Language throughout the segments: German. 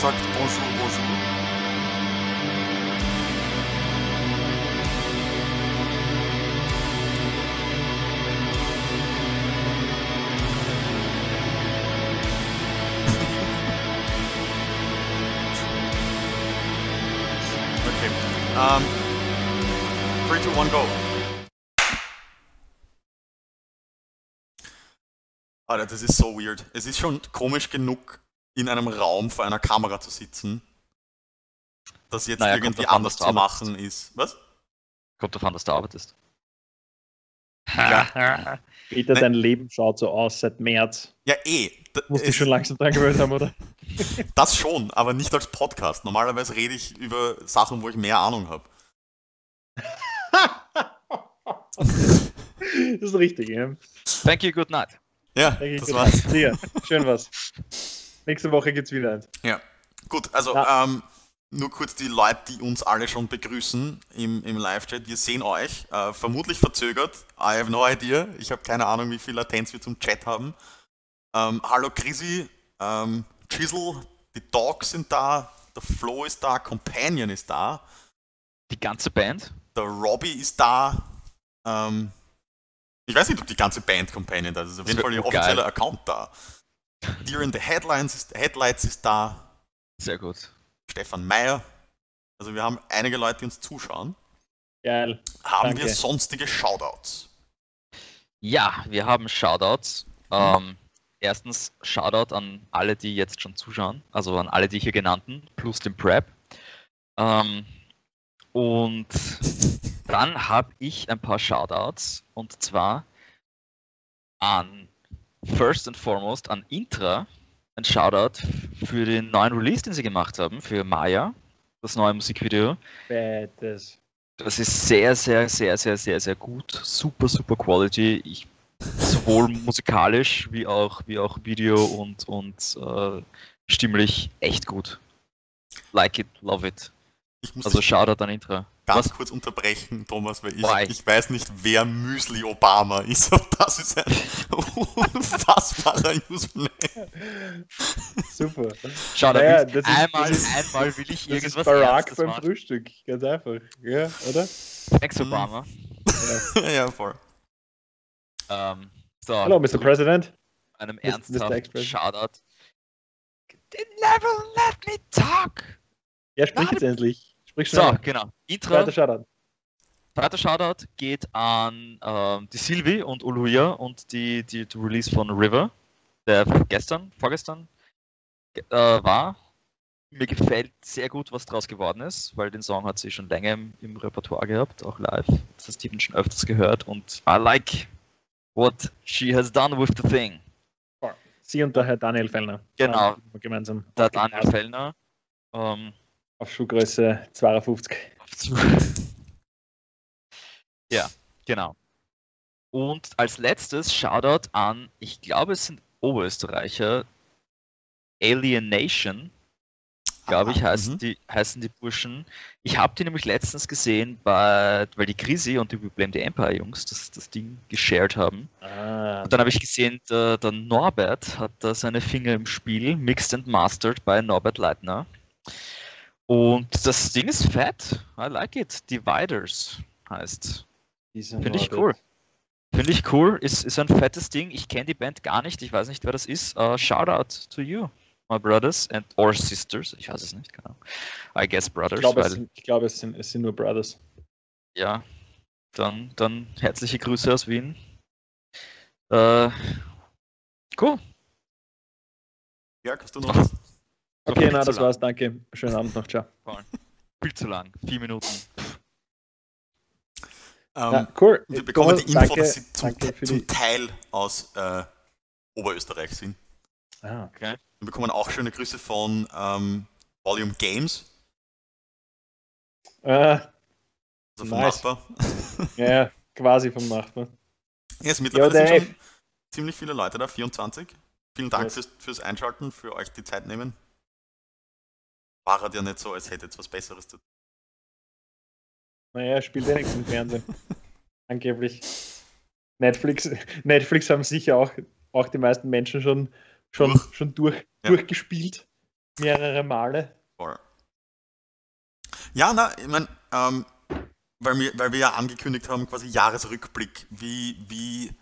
sagt Bonjour, Bonjour. Um, 3, 2, 1, go. Alter, das ist so weird. Es ist schon komisch genug, in einem Raum vor einer Kamera zu sitzen. Das jetzt Naja, irgendwie an, anders du zu machen ist. Was? Kommt davon, dass du arbeitest. Ja. Peter, dein Leben schaut so aus seit März. Ja, eh. Musst dich es- schon langsam dran gewöhnt haben, oder? Das schon, aber nicht als Podcast. Normalerweise rede ich über Sachen, wo ich mehr Ahnung habe. das ist richtig, ja. Thank you, good night. Ja, Denke ich, das gut. war's. Dir, schön was. Nächste Woche gibt's wieder eins. Ja. Gut, also Ja. ähm, nur kurz die Leute, die uns alle schon begrüßen im, im Live-Chat. Wir sehen euch, äh, vermutlich verzögert. I have no idea. Ich habe keine Ahnung, wie viel Latenz wir zum Chat haben. Ähm, hallo Chrissy, ähm, Chisel, die Dogs sind da, der Flo ist da, Companion ist da, Die ganze Band. der Robbie ist da. Ähm, ich weiß nicht, ob die ganze Band Companion da ist. Auf jeden Fall ihr offizieller Account da. Deer in the Headlines ist, Headlights ist da. Sehr gut. Stefan Meyer. Also wir haben einige Leute, die uns zuschauen. Geil. Haben Danke. wir sonstige Shoutouts? Ja, wir haben Shoutouts. Ähm, erstens Shoutout an alle, die jetzt schon zuschauen, also an alle die hier genannten, plus den Prep. Ähm, und dann habe ich ein paar Shoutouts und zwar an first and foremost an Intra ein Shoutout für den neuen Release, den sie gemacht haben, für Maya, das neue Musikvideo. Badass. Das ist sehr, sehr, sehr, sehr, sehr, sehr gut. Super, super Quality. Ich, sowohl musikalisch wie auch, wie auch Video und, und äh, stimmlich echt gut. Like it, love it. Ich muss Also Shoutout an Intra. Ganz was? kurz unterbrechen, Thomas, weil ich, ich weiß nicht, wer Müsli Obama ist, aber das ist ein unfassbarer Username. Super. Shoutout. Naja, ist- einmal, das ist- einmal will ich Das ist irgendwas Barack Ernstes beim machen. Frühstück. Ganz einfach. Ja, oder? Thanks, Obama. ja, voll. Ähm, so, Hallo, Mr. President. einem Mr. ernsthaften. Shoutout. They never let me talk. Ja, sprich jetzt endlich. Sprich So, schnell. genau. Intra. Zweiter Shoutout. Zweiter Shoutout geht an ähm, die Sylvie und Uluya und die, die, die Release von River, der gestern, vorgestern ge- äh, war. Mir gefällt sehr gut, was draus geworden ist, weil den Song hat sie schon länger im, im Repertoire gehabt, auch live. Das hat Steven schon öfters gehört und I like what she has done with the thing. Sie und der Herr Daniel Fellner. Genau. Gemeinsam. Der Daniel Fellner. Ähm, Auf Schuhgröße 52. Ja, genau. Und als letztes Shoutout an, ich glaube, es sind Oberösterreicher, Alienation, glaube ich, heißen, mhm. die, heißen die Burschen. Ich habe die nämlich letztens gesehen, bei, weil die Chrissy und die Blame the Empire Jungs das, das Ding geshared haben. Ah, Und dann habe ich gesehen, der, der Norbert hat da seine Finger im Spiel, mixed and mastered bei Norbert Leitner. Und das Ding ist fett. I like it. Dividers heißt. Finde ich cool. Finde ich cool. Ist, ist ein fettes Ding. Ich kenne die Band gar nicht. Ich weiß nicht, wer das ist. Uh, shout out to you, my brothers and or sisters. Ich weiß es nicht, genau. I guess brothers, Ich glaube, es weil sind, ich glaube, es sind, es sind nur Brothers. ja, dann, dann herzliche Grüße aus Wien. Äh, cool. Ja, kannst du noch was? Okay, na, das lang. war's. Danke. Schönen Abend noch. Ciao. Viel zu lang. Vier Minuten. Ähm, Ja, cool. Wir bekommen die Info, Danke, dass sie zum, zum die. Teil aus äh, Oberösterreich sind. Ah, Okay. Wir bekommen auch schöne Grüße von ähm, Volume Games, äh, also vom Nice. Nachbar. ja, quasi vom Nachbarn. Ja, es sind mittlerweile Ja, sind schon ziemlich viele Leute da, 24. Vielen Dank Yes. fürs, fürs Einschalten, für euch die Zeit nehmen. War halt ja nicht so, als hätte jetzt was Besseres zu tun. Naja, spielt ja nichts im Fernsehen. Angeblich. Netflix, Netflix haben sicher auch, auch die meisten Menschen schon, schon, Durch. schon durch, Ja. durchgespielt. Mehrere Male. Voll. Ja, na, ich meine, ähm, weil, wir, weil wir ja angekündigt haben, quasi Jahresrückblick. Wie, wie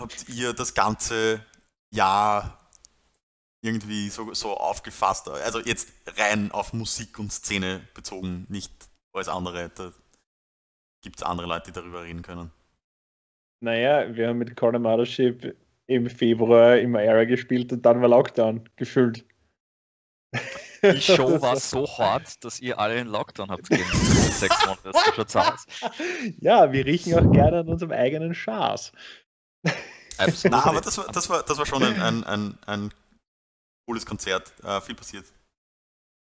habt ihr das ganze Jahr irgendwie so, so aufgefasst? Also jetzt rein auf Musik und Szene bezogen, nicht alles andere. Da gibt es andere Leute, die darüber reden können. Naja, wir haben mit Corner Mothership im Februar im Era gespielt und dann war Lockdown gefüllt. Die Show war so hart, dass ihr alle in Lockdown habt gehen. Sechs Monate, das schaut's aus. Ja, wir riechen auch gerne an unserem eigenen Schaß. Absolut. Na, aber das war, das war, das war schon ein, ein, ein, ein cooles Konzert. Äh, viel passiert.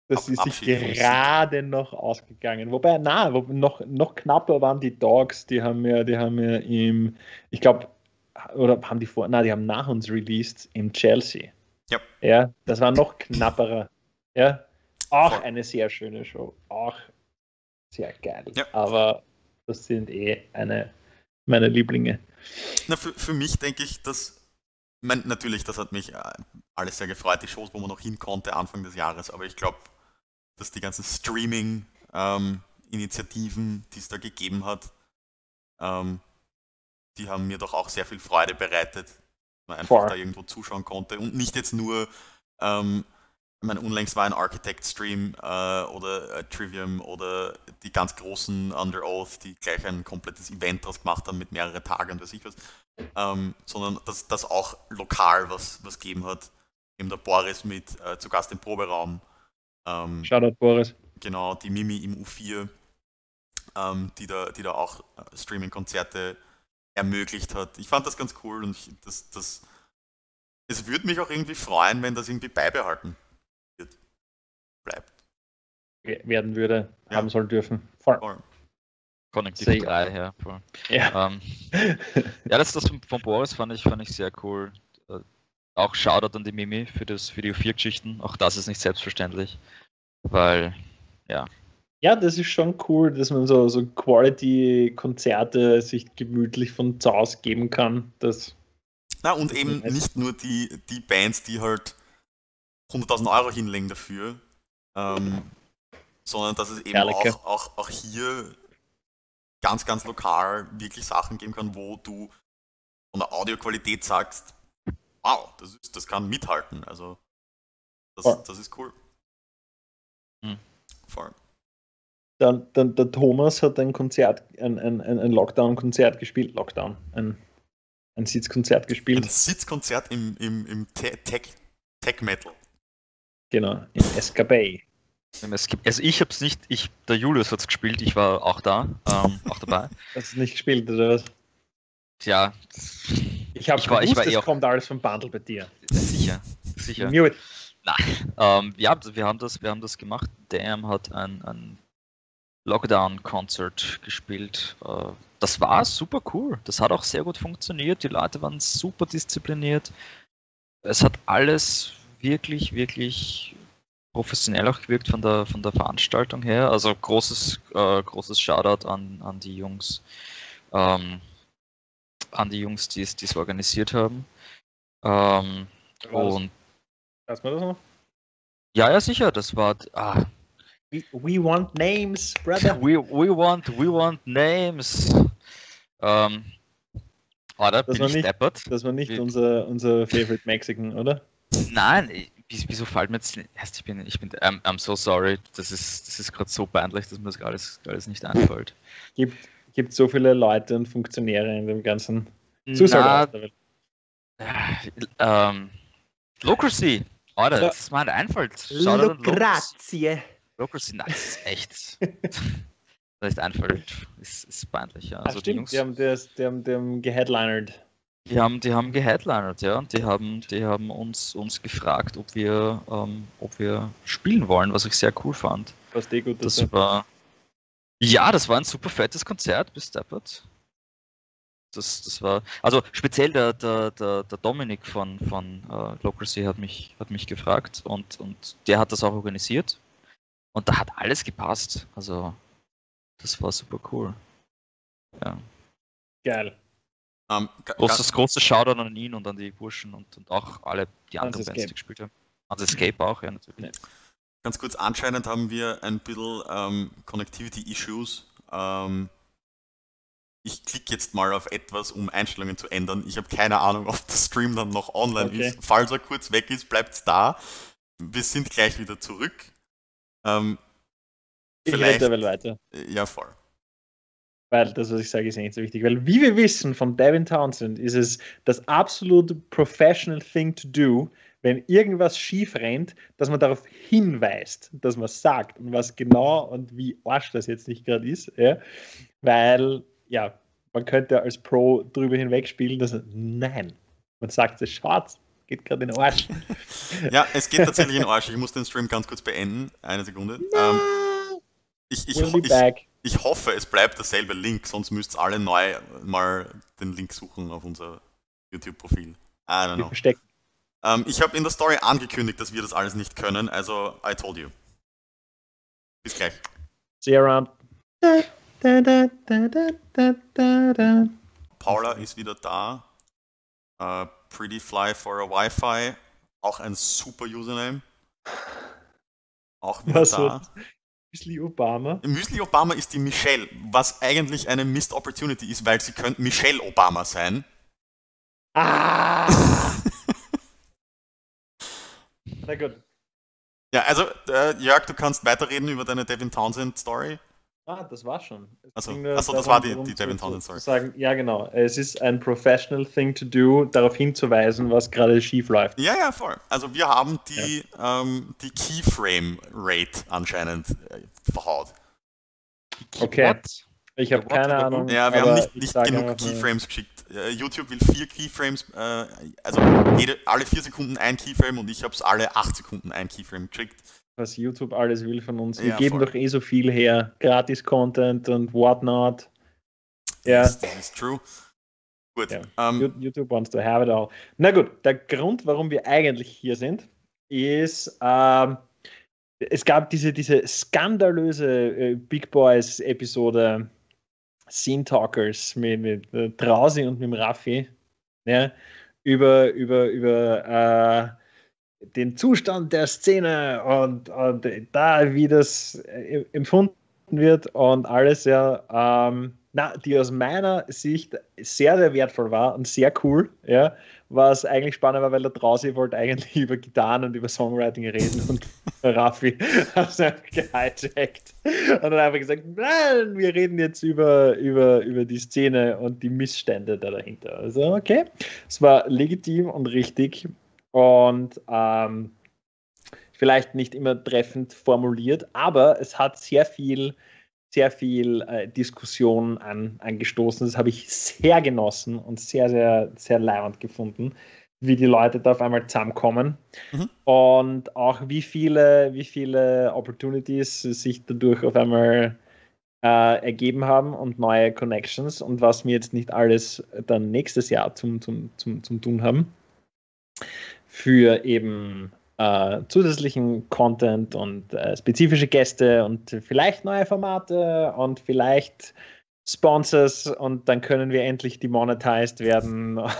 Das Ab- ist sich gerade noch ausgegangen. Wobei, na, noch, noch knapper waren die Dogs, die haben ja, die haben ja im, ich glaube, oder haben die vor, na, die haben nach uns released im Chelsea. Ja. Ja, das war noch knapperer. Ja, auch Voll. eine sehr schöne Show. Auch sehr geil. Ja. Aber das sind eh eine meiner Lieblinge. Na, für, für mich denke ich, dass. Mein, natürlich, das hat mich äh, alles sehr gefreut, die Shows, wo man noch hin konnte Anfang des Jahres, aber ich glaube, dass die ganzen Streaming-Initiativen, die es da gegeben hat, ähm, die haben mir doch auch sehr viel Freude bereitet, dass man einfach Voll. da irgendwo zuschauen konnte. Und nicht jetzt nur, ähm, ich meine, unlängst war ein Architect-Stream äh, oder äh, Trivium oder die ganz großen Under Oath, die gleich ein komplettes Event draus gemacht haben mit mehreren Tagen und weiß ich was, ähm, sondern dass das auch lokal was, was gegeben hat. Eben der Boris mit äh, zu Gast im Proberaum. Ähm, Shoutout Boris. genau, die Mimi im U4, ähm, die, da, die da auch äh, Streaming-Konzerte ermöglicht hat. Ich fand das ganz cool und ich, das, das, es würde mich auch irgendwie freuen, wenn das irgendwie beibehalten wird. Bleibt. werden würde, Ja. haben sollen dürfen. Voll. Voll. Connective Sehr- 3, ja. voll. Ja. Ähm, ja, das, das von, von Boris fand ich, fand ich sehr cool. Äh, Auch Shoutout an die Mimi für, das, für die U4-Geschichten. Auch das ist nicht selbstverständlich. Weil, Ja, das ist schon cool, dass man so, so Quality-Konzerte sich gemütlich von zu Hause geben kann. Das, Na, und eben nicht nur die, die Bands, die halt 100.000 Euro hinlegen dafür, ähm, sondern dass es eben auch, auch, auch hier ganz, ganz lokal wirklich Sachen geben kann, wo du von der Audioqualität sagst, wow, das, ist, das kann mithalten. Also das, das ist cool. Hm. Voll. dann, dann, der Thomas hat ein Konzert, ein, ein, ein ein Lockdown-Konzert gespielt. Lockdown, ein, ein Sitzkonzert Ein gespielt. Sitzkonzert im, im, im Te- Tech, Tech Metal. Genau, in Escabay. Es gibt, also ich hab's nicht, ich, der Julius hat's gespielt, ich war auch da, ähm, auch dabei. Hast du nicht gespielt, oder was? Tja, Ich habe Ich war- ich gewusst, war eh es auch- kommt alles vom Bundle bei dir. sicher, sicher. Mute. Ähm, ja, wir haben das, wir haben das gemacht. Damn hat ein, ein Lockdown-Concert gespielt. Äh, das war super cool. Das hat auch sehr gut funktioniert. Die Leute waren super diszipliniert. Es hat alles wirklich, wirklich professionell auch gewirkt von der, von der Veranstaltung her. Also großes, äh, großes Shoutout an, an die Jungs, ähm, an die Jungs, die es organisiert haben. Ähm, das- und Weiß man das noch? ja, ja, sicher, das war. Ah, We, we want names, brother. we, we want, we want names. Ähm, ah, da bin war ich nicht- deppert. Das war nicht Wie- unser, unser Favorite Mexican, oder? Nein, ich- wieso, fällt mir jetzt. Erst, ich bin, ich bin, I'm, I'm so sorry. Das ist, das ist gerade so peinlich, dass mir das alles, alles nicht einfällt. Gibt, gibt so viele Leute und Funktionäre in dem ganzen Na, Zuschauer. äh, ähm, Locracy. Alter, das ist mir nicht einfällt. An Locracy. Das ist echt. das nicht einfällt, ist, ist peinlich. Ja. Also die stimmt, Jungs. die haben, das, die haben, die haben geheadlinert. Die haben, die haben geheadlinert, ja, und die haben, die haben uns, uns gefragt, ob wir, ähm, ob wir spielen wollen, was ich sehr cool fand. Was eh gut Das war, ja, das war ein super fettes Konzert bis Deppert. Das, das war, also speziell der, der, der, der Dominik von, von äh, Locracy hat mich, hat mich gefragt und, und der hat das auch organisiert. Und da hat alles gepasst. Also, das war super cool. Ja. Geil. Ähm, Großes, großes Shoutout an ihn und an die Burschen und, und auch alle die anderen Bands, Escape. die gespielt haben. Ans Escape auch, ja, natürlich. Ganz kurz, anscheinend haben wir ein bisschen ähm, Connectivity-Issues. Ähm, ich klicke jetzt mal auf etwas, um Einstellungen zu ändern. Ich habe keine Ahnung, ob der Stream dann noch online Okay. ist. Falls er kurz weg ist, bleibt's da. Wir sind gleich wieder zurück. Ähm, Ich Vielleicht- weiter. ja, voll. Weil das, was ich sage, ist nicht so wichtig. Weil, wie wir wissen von Devin Townsend, ist es das absolute professional thing to do, wenn irgendwas schief rennt, dass man darauf hinweist, dass man sagt und was genau und wie arsch das jetzt nicht gerade ist. Ja? Weil, ja, man könnte als Pro drüber hinwegspielen, dass nein, man sagt es schwarz, geht gerade in den Arsch. Ja, es geht tatsächlich in den Arsch. Ich muss den Stream ganz kurz beenden. Eine Sekunde. Ähm, ich, ich, we'll be ich. Ich hoffe, es bleibt derselbe Link, sonst müsst ihr alle neu mal den Link suchen auf unser YouTube-Profil. I don't know. verstecken. Ähm, ich habe in der Story angekündigt, dass wir das alles nicht können, also I told you. Bis gleich. See you around. Da, da, da, da, da, da, da, da. Paula ist wieder da. Äh, Pretty Fly for a Wi-Fi. Auch ein super Username. Auch wieder Was da. wird? Bisschen Obama. Müsli Obama ist die Michelle, was eigentlich eine Missed Opportunity ist, weil sie könnte Michelle Obama sein. Ah! Na gut. Ja, also äh, Jörg, du kannst weiterreden über deine Devin Townsend Story. Ah, das war schon. Es Ach so. ging nur Ach so, das war die- die Devin Townsend Story. Sagen, ja, genau. Es ist ein professional thing to do, darauf hinzuweisen, was gerade schief läuft. Ja, ja, voll. Also wir haben die, ähm, die Keyframe Rate anscheinend äh, verhaut. Okay. What? Ich habe keine Ahnung. Ja, wir haben nicht, ich nicht genug Keyframes geschickt. Äh, YouTube will vier Keyframes, äh, also jede, alle vier Sekunden ein Keyframe und ich habe es alle acht Sekunden ein Keyframe geschickt. Was YouTube alles will von uns. Wir Ja, geben voll. doch eh so viel her. Gratis-Content und whatnot. Ja. Das, das ist true. Gut. Ja. Ähm, You- YouTube wants to have it all. Na gut, der Grund, warum wir eigentlich hier sind, ist, ähm, es gab diese, diese skandalöse äh, Big Boys-Episode Scene Talkers mit, mit äh, Trausi und mit Raffi ja, über, über, über äh, den Zustand der Szene und, und da, wie das äh, empfunden wird und alles, ja, ähm, na, die aus meiner Sicht sehr, sehr wertvoll war und sehr cool, ja, was eigentlich spannend war, weil der Drausi wollte eigentlich über Gitarren und über Songwriting reden und Raffi hat es einfach gehijackt und hat einfach gesagt, nein, wir reden jetzt über, über, über die Szene und die Missstände da dahinter. Also, okay, es war legitim und richtig und ähm, vielleicht nicht immer treffend formuliert, aber es hat sehr viel, sehr viel äh, Diskussion an, angestoßen. Das habe ich sehr genossen und sehr, sehr, sehr leibend gefunden, wie die Leute da auf einmal zusammenkommen Mhm. und auch wie viele, wie viele Opportunities sich dadurch auf einmal äh, ergeben haben und neue Connections und was wir jetzt nicht alles dann nächstes Jahr zum, zum, zum, zum tun haben für eben äh, zusätzlichen Content und äh, spezifische Gäste und vielleicht neue Formate und vielleicht Sponsors und dann können wir endlich demonetized werden.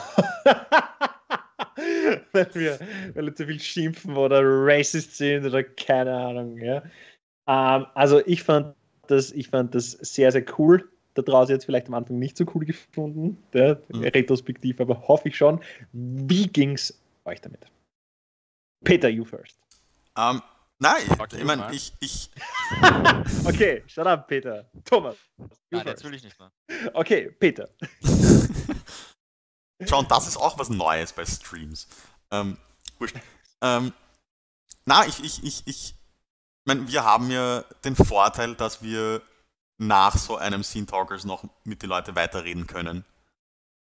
weil, wir, weil wir zu viel schimpfen oder racist sind oder keine Ahnung. Ja. Ähm, also ich fand, das, ich fand das sehr, sehr cool. Da draußen jetzt vielleicht am Anfang nicht so cool gefunden, ja, Mhm. retrospektiv, aber hoffe ich schon. Wie ging's euch damit? Peter, you first. ähm, nein, Fuck ich meine, ich, ich, Okay, shut up, Peter. Thomas. Nein, first. jetzt will ich nicht mehr. Okay, Peter. Schauen, das ist auch was Neues bei Streams. Ähm, wurscht. Ähm, na, ich, ich, ich, ich meine, wir haben ja den Vorteil, dass wir nach so einem Scene Talkers noch mit den Leuten weiterreden können.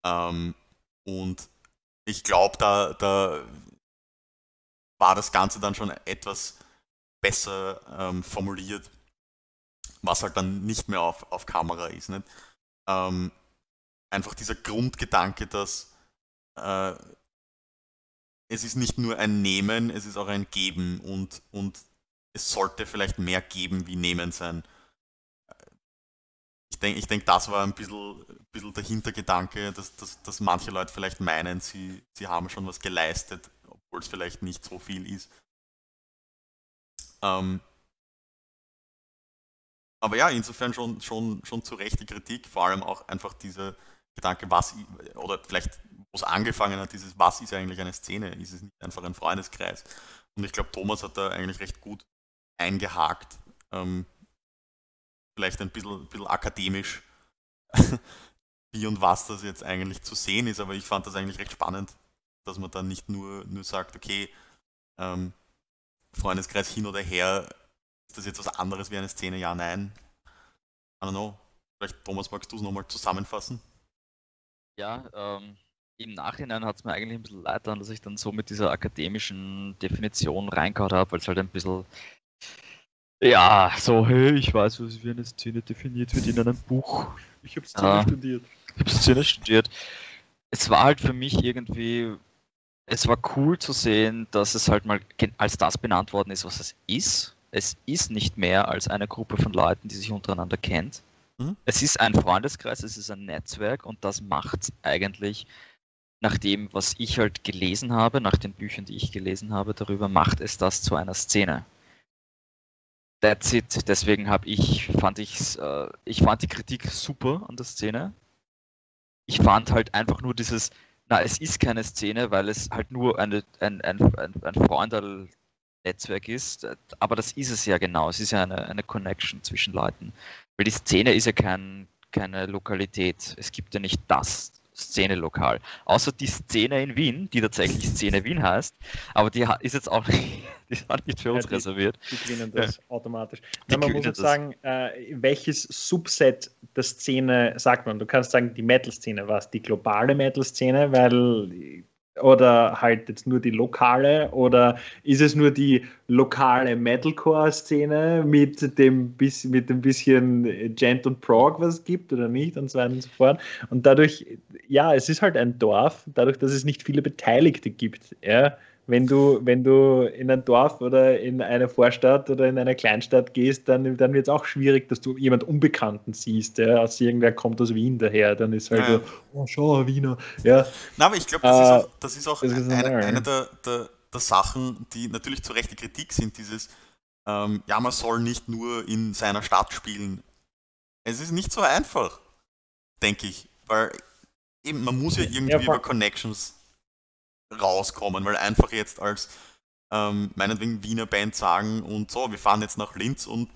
Ähm, und ich glaube, da, da war das Ganze dann schon etwas besser ähm, formuliert, was halt dann nicht mehr auf, auf Kamera ist. Nicht? Ähm, einfach dieser Grundgedanke, dass äh, es ist nicht nur ein Nehmen, es ist auch ein Geben und, und es sollte vielleicht mehr geben wie Nehmen sein. Denke, ich denk, das war ein bisschen, bisschen der Hintergedanke, dass, dass, dass manche Leute vielleicht meinen, sie, sie haben schon was geleistet, obwohl es vielleicht nicht so viel ist. Ähm, aber ja, insofern schon, schon, schon zu Recht die Kritik, vor allem auch einfach dieser Gedanke, was, oder vielleicht, wo es angefangen hat, dieses, was ist eigentlich eine Szene? Ist es nicht einfach ein Freundeskreis? Und ich glaube, Thomas hat da eigentlich recht gut eingehakt. Ähm, vielleicht ein bisschen, bisschen akademisch, wie und was das jetzt eigentlich zu sehen ist, aber ich fand das eigentlich recht spannend, dass man dann nicht nur, nur sagt, okay, ähm, Freundeskreis hin oder her, ist das jetzt was anderes wie eine Szene? Ja, nein. I don't know. Vielleicht, Thomas, magst du es nochmal zusammenfassen? Ja, ähm, im Nachhinein hat es mir eigentlich ein bisschen leid dass ich dann so mit dieser akademischen Definition reingehauen habe, weil es halt ein bisschen, ja, so, hey, ich weiß, was wie eine Szene definiert wird in einem Buch. Ich habe Szene ja, studiert. Ich habe Szene studiert. Es war halt für mich irgendwie es war cool zu sehen, dass es halt mal als das benannt worden ist, was es ist. Es ist nicht mehr als eine Gruppe von Leuten, die sich untereinander kennt. Mhm. Es ist ein Freundeskreis, es ist ein Netzwerk und das macht eigentlich, nach dem, was ich halt gelesen habe, nach den Büchern, die ich gelesen habe darüber, macht es das zu einer Szene. That's it. Deswegen habe ich, fand ich, äh, ich fand die Kritik super an der Szene. Ich fand halt einfach nur dieses, na, es ist keine Szene, weil es halt nur eine, ein, ein, ein, ein Freundal-Netzwerk ist. Aber das ist es ja genau. Es ist ja eine, eine Connection zwischen Leuten. Weil die Szene ist ja kein, keine Lokalität. Es gibt ja nicht das Szene-Lokal. Außer die Szene in Wien, die tatsächlich Szene Wien heißt, aber die ist jetzt auch nicht, die auch nicht für uns ja, die, reserviert. Die gewinnen das ja. automatisch. Na, man muss auch sagen, äh, welches Subset der Szene sagt man? Du kannst sagen, die Metal-Szene, was? Die globale Metal-Szene, weil oder halt jetzt nur die lokale oder ist es nur die lokale Metalcore-Szene mit dem, mit dem bisschen Gent und Prog, was es gibt oder nicht und so weiter und so fort. Und dadurch, ja, es ist halt ein Dorf, dadurch, dass es nicht viele Beteiligte gibt, ja, wenn du, wenn du in ein Dorf oder in eine Vorstadt oder in eine Kleinstadt gehst, dann, dann wird es auch schwierig, dass du jemand Unbekannten siehst. Ja? Als irgendwer kommt aus Wien daher, dann ist halt ja. so, oh, schau, Wiener. Ja. Na, aber ich glaube, das, äh, das, ist auch das ist eine, eine der, der, der, Sachen, die natürlich zu Recht die Kritik sind, dieses, ähm, ja, man soll nicht nur in seiner Stadt spielen. Es ist nicht so einfach, denke ich, weil eben, man muss ja irgendwie ja, über Connections rauskommen, weil einfach jetzt als ähm, meinetwegen Wiener Band sagen und so, wir fahren jetzt nach Linz und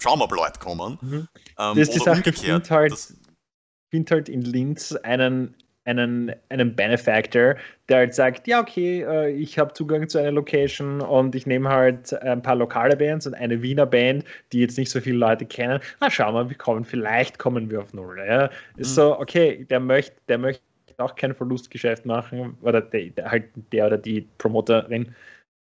schauen wir, ob Leute kommen. Mhm. Ähm, das ist die Sache, umgekehrt. Ich finde halt, find halt in Linz einen, einen, einen Benefactor, der halt sagt, ja, okay, äh, ich habe Zugang zu einer Location und ich nehme halt ein paar lokale Bands und eine Wiener Band, die jetzt nicht so viele Leute kennen. Na, schauen wir, wir kommen, vielleicht kommen wir auf Null. Ja. Ist mhm. so, okay, der möchte, der möchte auch kein Verlustgeschäft machen, oder der, halt der oder die Promoterin,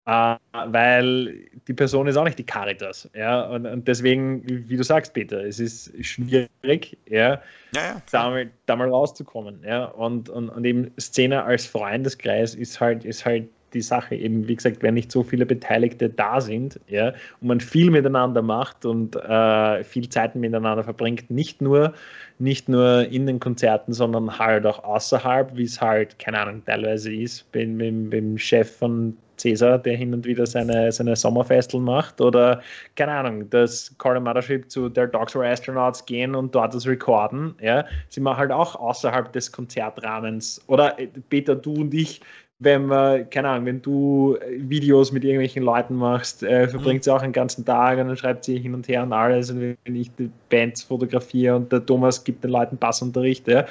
äh, weil die Person ist auch nicht die Caritas. Ja? Und, und, deswegen, wie du sagst, Peter, es ist schwierig, ja, ja, ja. Da, mal, da mal rauszukommen. Ja? Und, und, und eben Szene als Freundeskreis ist halt, ist halt die Sache eben, wie gesagt, wenn nicht so viele Beteiligte da sind, ja, und man viel miteinander macht und äh, viel Zeit miteinander verbringt, nicht nur, nicht nur in den Konzerten, sondern halt auch außerhalb, wie es halt, keine Ahnung, teilweise ist, beim, beim, beim Chef von Cäsar, der hin und wieder seine, seine Sommerfestel macht, oder keine Ahnung, dass Colin Mothership zu der Dogs for Astronauts gehen und dort das recorden. Ja. Sie machen halt auch außerhalb des Konzertrahmens. Oder äh, Peter, du und ich, wenn man, keine Ahnung, wenn du äh, Videos mit irgendwelchen Leuten machst, äh, verbringt mhm. sie auch einen ganzen Tag und dann schreibt sie hin und her und alles. Und wenn ich die Bands fotografiere und der Thomas gibt den Leuten Passunterricht, ja,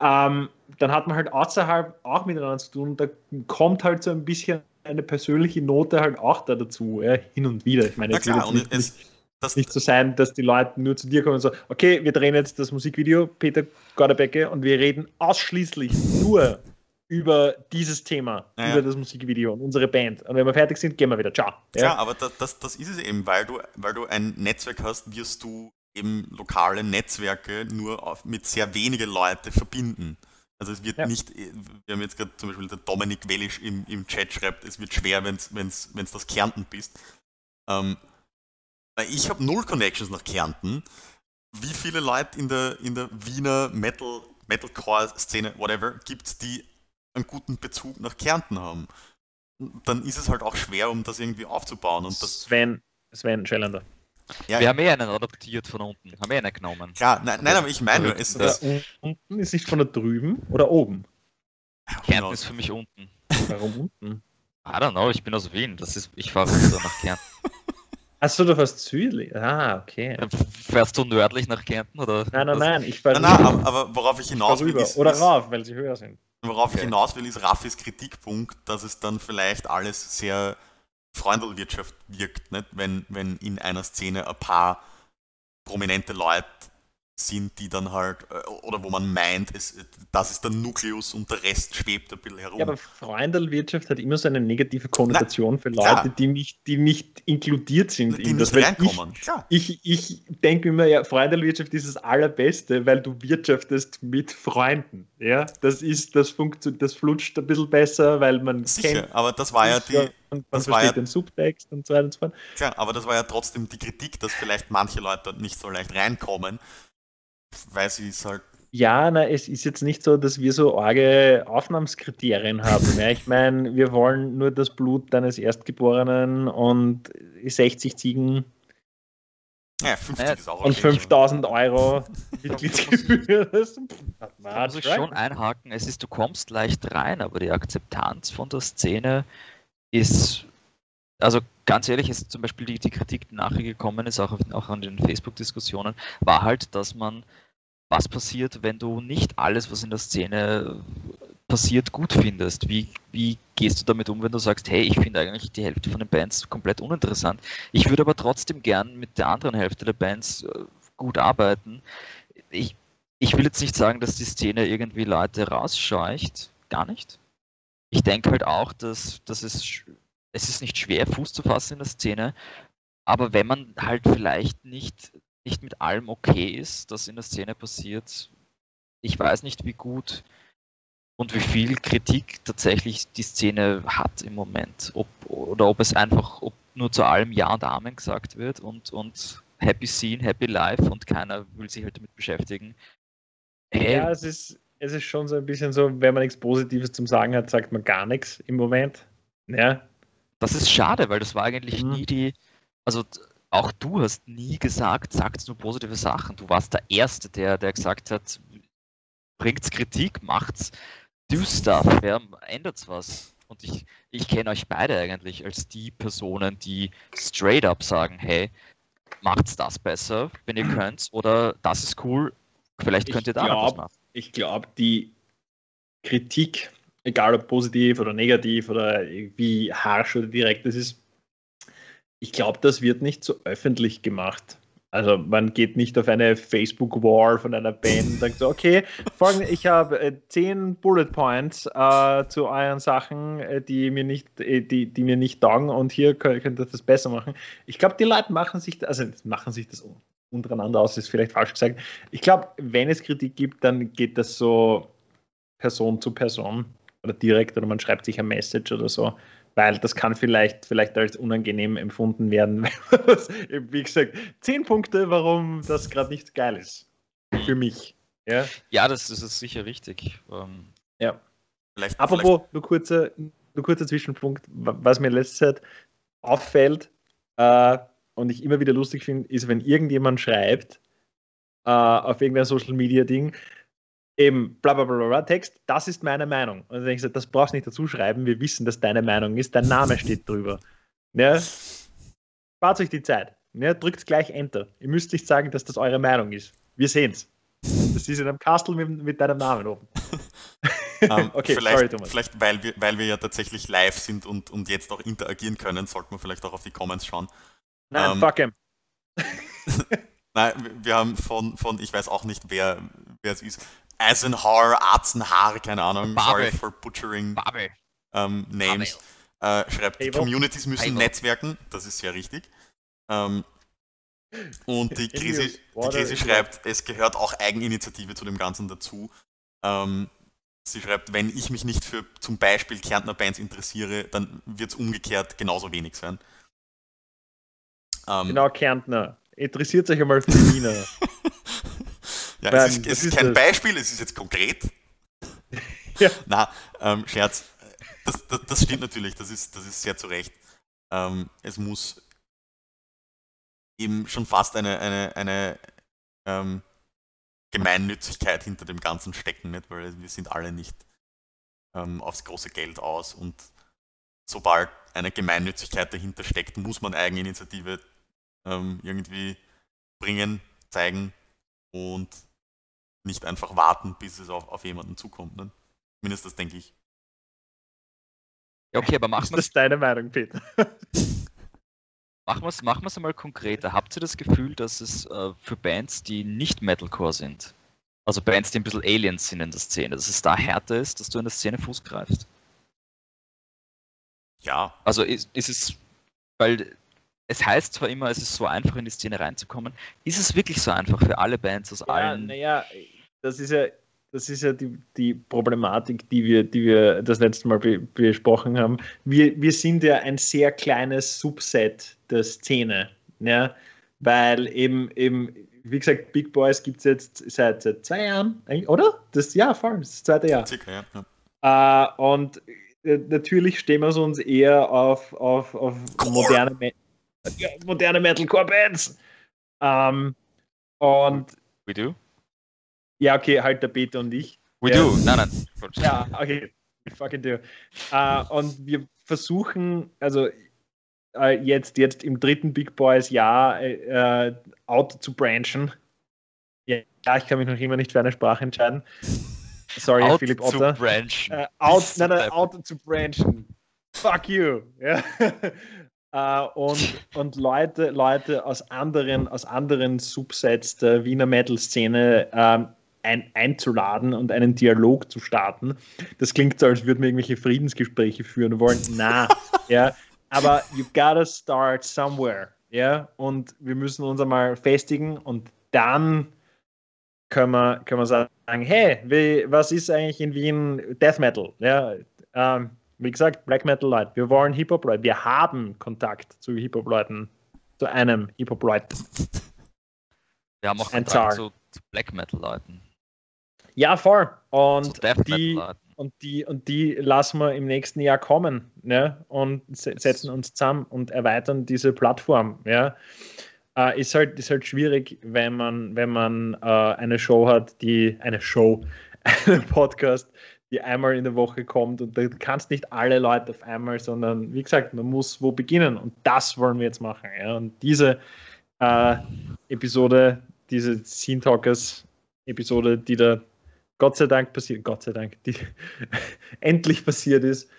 ähm, dann hat man halt außerhalb auch miteinander zu tun. Da kommt halt so ein bisschen eine persönliche Note halt auch da dazu, ja, hin und wieder. Ich meine, es wird nicht, es, nicht, nicht so sein, dass die Leute nur zu dir kommen und sagen, okay, wir drehen jetzt das Musikvideo, Peter Gordebecke, und wir reden ausschließlich nur über dieses Thema, ja, über das Musikvideo und unsere Band. Und wenn wir fertig sind, gehen wir wieder. Ciao. Ja, ja aber das, das, das ist es eben, weil du, weil du ein Netzwerk hast, wirst du eben lokale Netzwerke nur auf, mit sehr wenigen Leuten verbinden. Also es wird ja. nicht, wir haben jetzt gerade zum Beispiel der Dominik Wellisch im, im Chat schreibt, es wird schwer, wenn es das Kärnten bist. Ähm, ich habe null Connections nach Kärnten, wie viele Leute in der, in der Wiener Metal, Metalcore-Szene, whatever, gibt es, die einen guten Bezug nach Kärnten haben? Dann ist es halt auch schwer, um das irgendwie aufzubauen. Und das, Sven, Sven Schellander. ja, Wir haben eh einen adoptiert von unten, haben eh einen genommen. klar, nein, nein, aber ich meine nur, Oder es, unten ist nicht von da drüben oder oben? Kärnten ist für mich unten. Warum unten? I don't know, ich bin aus Wien, das ist, ich fahre runter nach Kärnten. Achso, du fährst südlich. Ah, okay. Fährst du nördlich nach Kärnten oder? Nein, nein, was? nein, ich fahre Nein, nein, aber, aber worauf ich hinaus will, rüber. ist, Oder ist, rauf, weil sie höher sind. worauf ich Okay. hinaus will, ist Raffis Kritikpunkt, dass es dann vielleicht alles sehr Freundelwirtschaft wirkt, nicht? Wenn, wenn in einer Szene ein paar prominente Leute sind, die dann halt, äh, oder wo man meint, es, das ist der Nukleus und der Rest schwebt ein bisschen herum. Ja, aber Freundelwirtschaft hat immer so eine negative Konnotation für klar. Leute, die nicht, die nicht inkludiert sind die in das. nicht reinkommen. Klar. Ich, ich, ich denke immer, ja, Freundelwirtschaft ist das Allerbeste, weil du wirtschaftest mit Freunden. Ja, das ist, das funktioniert, das flutscht ein bisschen besser, weil man Sicher, kennt aber das war ja die, und man das versteht war ja- den Subtext und so weiter und so fort. klar, aber das war ja trotzdem die Kritik, dass vielleicht manche Leute dort nicht so leicht reinkommen, weil sie es halt Ja, na, es ist jetzt nicht so, dass wir so arge Aufnahmskriterien haben. Ja, ich meine, wir wollen nur das Blut deines Erstgeborenen und 60 Ziegen Ja, 50 Naja, ist auch und okay. 5000 Euro Mitgliedsgebühr. Das Da muss ich schon einhaken, es ist, du kommst leicht rein, aber die Akzeptanz von der Szene ist, also ganz ehrlich, ist zum Beispiel die, die Kritik, die nachher gekommen ist, auch, auf, auch an den Facebook-Diskussionen, war halt, dass man, was passiert, wenn du nicht alles, was in der Szene passiert, gut findest? Wie, wie gehst du damit um, wenn du sagst, hey, ich finde eigentlich die Hälfte von den Bands komplett uninteressant, ich würde aber trotzdem gern mit der anderen Hälfte der Bands äh, gut arbeiten. Ich, ich will jetzt nicht sagen, dass die Szene irgendwie Leute rausscheucht, gar nicht. Ich denke halt auch, dass, dass es, es ist nicht schwer, Fuß zu fassen in der Szene, aber wenn man halt vielleicht nicht, nicht mit allem okay ist, das in der Szene passiert, ich weiß nicht, wie gut und wie viel Kritik tatsächlich die Szene hat im Moment. Ob, oder ob es einfach, ob nur zu allem Ja und Amen gesagt wird und, und Happy Scene, Happy Life und keiner will sich halt damit beschäftigen. Hey, Ja, es ist, es ist schon so ein bisschen so, wenn man nichts Positives zum Sagen hat, sagt man gar nichts im Moment. Ja, Das ist schade, weil das war eigentlich Mhm. nie die. Also auch du hast nie gesagt, sagt nur positive Sachen. Du warst der Erste, der, der gesagt hat, bringt's Kritik, macht's, do stuff, ja, ändert's was. Und ich, ich kenne euch beide eigentlich als die Personen, die straight up sagen, hey, macht's das besser, wenn ihr könnt, oder das ist cool, vielleicht Ich könnt ihr da noch was glaub- machen. ich glaube, die Kritik, egal ob positiv oder negativ oder wie harsch oder direkt es ist, ich glaube, das wird nicht so öffentlich gemacht. Also man geht nicht auf eine Facebook-Wall von einer Band und sagt so, okay, folgende, ich habe äh, zehn Bullet Points äh, zu euren Sachen, äh, die mir nicht, äh, die, die mir nicht taugen und hier könnt, könnt ihr das besser machen. Ich glaube, die Leute machen sich, also machen sich das untereinander aus, ist vielleicht falsch gesagt. Ich glaube, wenn es Kritik gibt, dann geht das so Person zu Person oder direkt oder man schreibt sich ein Message oder so, weil das kann vielleicht, vielleicht als unangenehm empfunden werden. Wie gesagt, zehn Punkte, warum das gerade nicht geil ist. Für mich. Ja. Ja, das, das ist sicher richtig. Ähm, ja. Vielleicht, Apropos, nur kurzer, nur kurzer Zwischenpunkt, wa- was mir letzte Zeit auffällt äh, und ich immer wieder lustig finde, ist, wenn irgendjemand schreibt äh, auf irgendein Social Media Ding, eben bla bla bla bla, Text, das ist meine Meinung. Und dann denke ich so, das brauchst du nicht dazu schreiben, wir wissen, dass deine Meinung ist, dein Name steht drüber. Ja? Spart euch die Zeit. Ja? Drückt gleich Enter. Ihr müsst nicht sagen, dass das eure Meinung ist. Wir sehen's. Das ist in einem Kastel mit, mit deinem Namen oben. Ähm, okay, vielleicht, sorry, Thomas. Vielleicht, weil wir, weil wir ja tatsächlich live sind und, und jetzt auch interagieren können, sollten wir vielleicht auch auf die Comments schauen. Nein, Ähm, fuck him. Nein, wir- wir haben von, von ich weiß auch nicht, wer, wer es ist, Eisenhower, Atzenhaar, keine Ahnung, sorry for butchering Babel. ähm, Names, äh, schreibt, wo- Communities müssen wo- netzwerken, das ist sehr richtig. Ähm, und die News. die is schreibt, es gehört auch Eigeninitiative zu dem Ganzen dazu. Ähm, sie schreibt, wenn ich mich nicht für zum Beispiel Kärntner Bands interessiere, dann wird es umgekehrt genauso wenig sein. Ähm, Genau, Kärntner. Interessiert euch einmal für die Wiener. Ja, Mann, es ist, es ist ist kein das? Beispiel, es ist jetzt konkret. Ja. Na, ähm, Scherz. Das, das, das stimmt natürlich, das ist, das ist sehr zu Recht. Ähm, es muss eben schon fast eine, eine, eine ähm, Gemeinnützigkeit hinter dem Ganzen stecken, nicht? weil wir sind alle nicht ähm, aufs große Geld aus und sobald eine Gemeinnützigkeit dahinter steckt, muss man Eigeninitiative ähm, irgendwie bringen, zeigen und nicht einfach warten, bis es auf, auf jemanden zukommt. Ne? Zumindest das denke ich. Ja, okay, aber machen Ist wir das deine Meinung, Peter? Machen wir es machen wir's einmal konkreter. Habt ihr das Gefühl, dass es äh, für Bands, die nicht Metalcore sind, also Bands, die ein bisschen Aliens sind in der Szene, dass es da härter ist, dass du in der Szene Fuß greifst? Ja, Also ist, ist es, weil es heißt zwar immer, es ist so einfach in die Szene reinzukommen, ist es wirklich so einfach für alle Bands aus Ja, allen? naja, das ist ja, das ist ja die, die Problematik, die wir, die wir das letzte Mal be besprochen haben. Wir, wir sind ja ein sehr kleines Subset der Szene, ja, weil eben, eben, wie gesagt, Big Boys gibt es jetzt seit, seit zwei Jahren, oder? Das ja, voll, das, zweite Jahr. circa, ja. Äh, und äh, natürlich stehen wir uns eher auf, auf, auf moderne, Me ja, moderne Metalcore-Bands. Ähm, und We do? Ja, okay, halt der Peter und ich. We Ja. do. Nein, nein. Ja, okay. Fucking do. Äh, und wir versuchen, also äh, jetzt, jetzt im dritten Big Boys Jahr äh, out zu branchen. Ja, ich kann mich noch immer nicht für eine Sprache entscheiden. Sorry, Out Philipp zu Otter. branchen. Out, Bist nein, du nein, deppert. out zu branchen. Fuck you. Ja. äh, und und Leute, Leute aus anderen, aus anderen Subsets der Wiener Metal-Szene ähm, ein, einzuladen und einen Dialog zu starten. Das klingt so, als würden wir irgendwelche Friedensgespräche führen wollen. Na, ja. Aber you gotta start somewhere. Ja. Und wir müssen uns einmal festigen und dann können wir, können wir sagen, hey, wie, was ist eigentlich in Wien Death Metal? Ja, ähm, wie gesagt, Black Metal Leute. Wir wollen Hip-Hop-Leute. Wir haben Kontakt zu Hip-Hop-Leuten. Zu einem Hip-Hop-Leut. Wir haben auch Kontakt zu Black Metal Leuten. Ja, voll. Und Metal die, und, die, und die lassen wir im nächsten Jahr kommen ne? und se setzen uns zusammen und erweitern diese Plattform. Ja? Äh, ist, halt, ist halt schwierig, wenn man, wenn man äh, eine Show hat, die eine Show, einen Podcast, die einmal in der Woche kommt und du kannst nicht alle Leute auf einmal, sondern wie gesagt, man muss wo beginnen und das wollen wir jetzt machen. Ja? Und diese äh, Episode, diese Scene Talkers Episode, die da Gott sei Dank passiert, Gott sei Dank, die endlich passiert ist,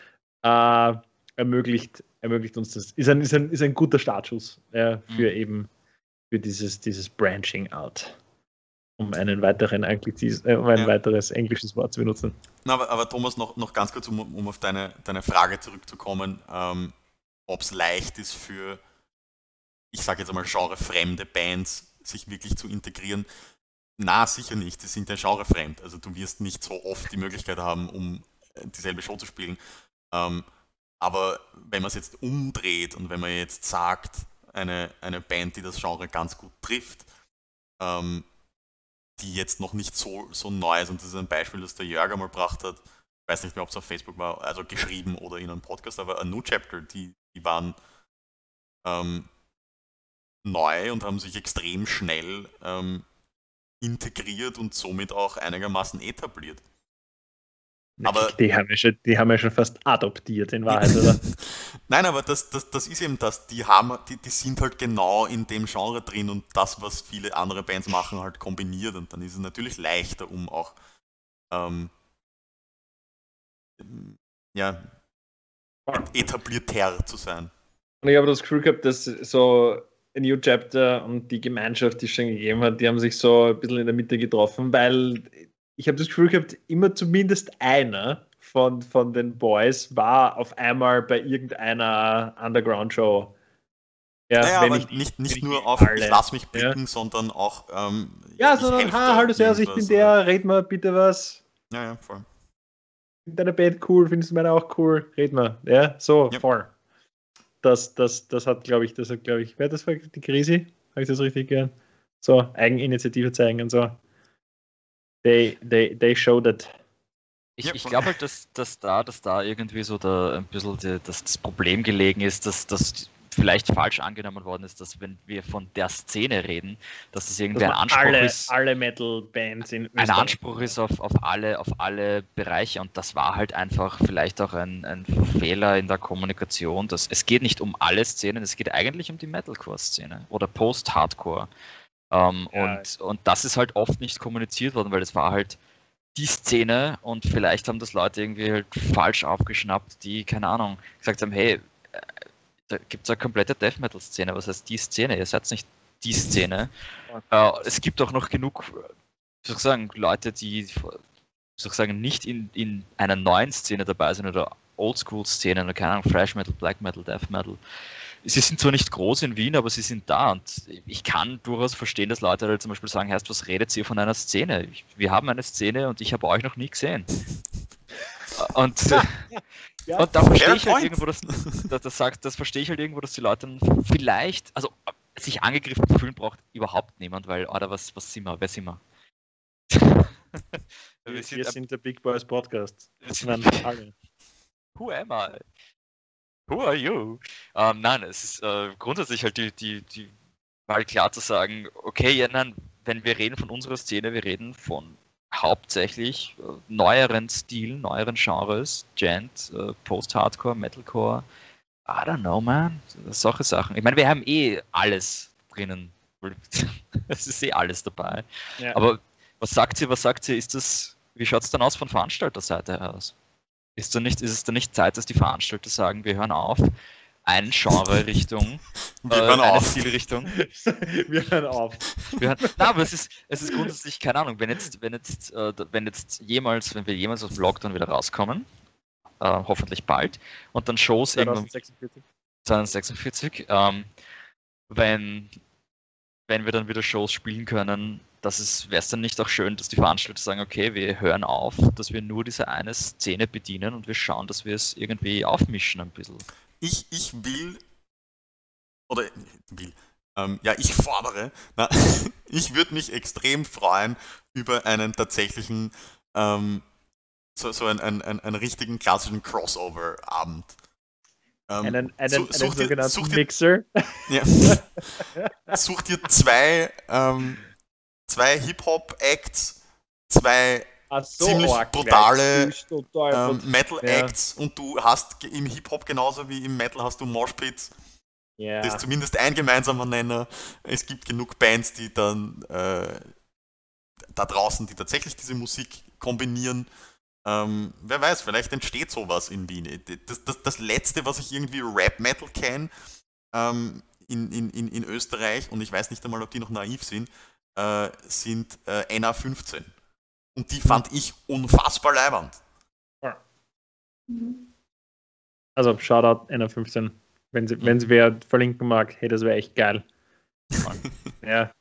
äh, ermöglicht, ermöglicht uns das. Ist ein, ist ein, ist ein guter Startschuss äh, für Mhm. eben für dieses, dieses Branching out. Um einen weiteren äh, um ein Ja. weiteres englisches Wort zu benutzen. Na, aber, aber Thomas, noch, noch ganz kurz, um, um auf deine, deine Frage zurückzukommen, ähm, ob es leicht ist für, ich sage jetzt einmal, genrefremde Bands, sich wirklich zu integrieren. Na, sicher nicht. Sie sind ja genrefremd. Also du wirst nicht so oft die Möglichkeit haben, um äh, dieselbe Show zu spielen. Ähm, aber wenn man es jetzt umdreht und wenn man jetzt sagt, eine, eine Band, die das Genre ganz gut trifft, ähm, die jetzt noch nicht so, so neu ist, und das ist ein Beispiel, das der Jörg einmal gebracht hat, ich weiß nicht mehr, ob es auf Facebook war, also geschrieben oder in einem Podcast, aber A New Chapter, die, die waren ähm, neu und haben sich extrem schnell ähm, integriert und somit auch einigermaßen etabliert. Aber- die, haben ja schon, die haben ja schon fast adoptiert in Wahrheit, oder? Nein, aber das, das, das ist eben das, die haben, die, die sind halt genau in dem Genre drin und das, was viele andere Bands machen, halt kombiniert und dann ist es natürlich leichter, um auch ähm, ja, etablierter zu sein. Und ich habe das Gefühl gehabt, dass so A New Chapter und die Gemeinschaft, die es schon gegeben hat, die haben sich so ein bisschen in der Mitte getroffen, weil ich habe das Gefühl gehabt, immer zumindest einer von, von den Boys war auf einmal bei irgendeiner Underground-Show. Ja, naja, aber ich, nicht, nicht nur auf alle- ich lass mich ja. blicken, sondern auch ähm, ja, sondern, ha, hallo Servus, ich bin der, red mal bitte was. Ja, ja, voll. Find deine Band cool, findest du meine auch cool, red mal. Ja, so, Ja. voll. Das, das, das hat, glaube ich, das hat, glaube ich, wer das war die Krise? Habe ich das richtig gern? So, Eigeninitiative zeigen und so. They, they, they showed it. Ich, ich glaube halt, dass, dass, da, dass da irgendwie so da ein bisschen die, dass das Problem gelegen ist, dass das vielleicht falsch angenommen worden ist, dass wenn wir von der Szene reden, dass das irgendwie Dass ein Anspruch alle, ist. alle Metal-Bands in ein Anspruch ist auf, auf, alle, auf alle Bereiche und das war halt einfach vielleicht auch ein, ein Fehler in der Kommunikation. Dass, es geht nicht um alle Szenen, es geht eigentlich um die Metalcore-Szene oder Post-Hardcore. Ähm, Ja. und, und das ist halt oft nicht kommuniziert worden, weil es war halt die Szene und vielleicht haben das Leute irgendwie halt falsch aufgeschnappt, die, keine Ahnung, gesagt haben, hey, da gibt es eine komplette Death Metal-Szene, was heißt die Szene? Ihr seid nicht die Szene. Äh, es gibt auch noch genug, wie soll ich sagen, Leute, die, soll ich sagen, nicht in, in einer neuen Szene dabei sind oder Oldschool-Szene oder keine Ahnung, Thrash Metal, Black Metal, Death Metal. Sie sind zwar nicht groß in Wien, aber sie sind da und ich kann durchaus verstehen, dass Leute halt zum Beispiel sagen, heißt, was redet ihr von einer Szene? Ich, wir haben eine Szene und ich habe euch noch nie gesehen. Und, Ja, und da verstehe ich halt irgendwo, dass, dass, das sagt, das verstehe ich halt irgendwo, dass die Leute vielleicht, also sich angegriffen fühlen braucht überhaupt niemand, weil, oder was, was sind wir, wer sind wir? wir, wir sind, sind der Big Boys Podcast. Nein, alle. Who am I? Who are you? Ähm, nein, es ist äh, grundsätzlich halt die, die, die, mal klar zu sagen, okay, ja, nein, wenn wir reden von unserer Szene, wir reden von hauptsächlich äh, neueren Stilen, neueren Genres, Gent, äh, Post-Hardcore, Metalcore, I don't know, man, solche Sachen. Ich meine, wir haben eh alles drinnen. Es ist eh alles dabei. Ja. Aber was sagt sie, was sagt sie, ist das, wie schaut es dann aus von Veranstalterseite aus? Ist, da nicht, ist es dann nicht Zeit, dass die Veranstalter sagen, wir hören auf, eine Genre-Richtung, Wir äh, hören eine auf. Stilrichtung. wir hören auf. Wir hören, na, aber es ist, es ist grundsätzlich, keine Ahnung, wenn jetzt, wenn jetzt, äh, wenn jetzt jemals, wenn wir jemals aus dem Lockdown wieder rauskommen, äh, hoffentlich bald, und dann Shows irgendwann 2046. 246, ähm, wenn, wenn wir dann wieder Shows spielen können, das wäre es dann nicht auch schön, dass die Veranstalter sagen, okay, wir hören auf, dass wir nur diese eine Szene bedienen und wir schauen, dass wir es irgendwie aufmischen ein bisschen. Ich, ich will, oder will, ähm, ja, ich fordere, na, ich würde mich extrem freuen über einen tatsächlichen, ähm, so, so einen, einen, einen, richtigen klassischen Crossover-Abend. Ähm, Einen, einen, Such- einen dir- sogenannten such dir- Mixer. ja. Such dir zwei, ähm, zwei Hip-Hop-Acts, zwei so, ziemlich arg brutale, ähm. Metal-Acts und du hast im Hip-Hop genauso wie im Metal hast du Moshpits. ja. Das ist zumindest ein gemeinsamer Nenner. Es gibt genug Bands, die dann äh, da draußen, die tatsächlich diese Musik kombinieren. Ähm, wer weiß, vielleicht entsteht sowas in Wien. Das, das, das letzte, was ich irgendwie Rap-Metal kenne ähm, in, in, in, in Österreich, und ich weiß nicht einmal, ob die noch naiv sind, äh, sind äh, NA15. Und die fand ich unfassbar leibend. Also, Shoutout NR15. Wenn sie, wenn sie wer verlinken mag, hey, das wäre echt geil. ja.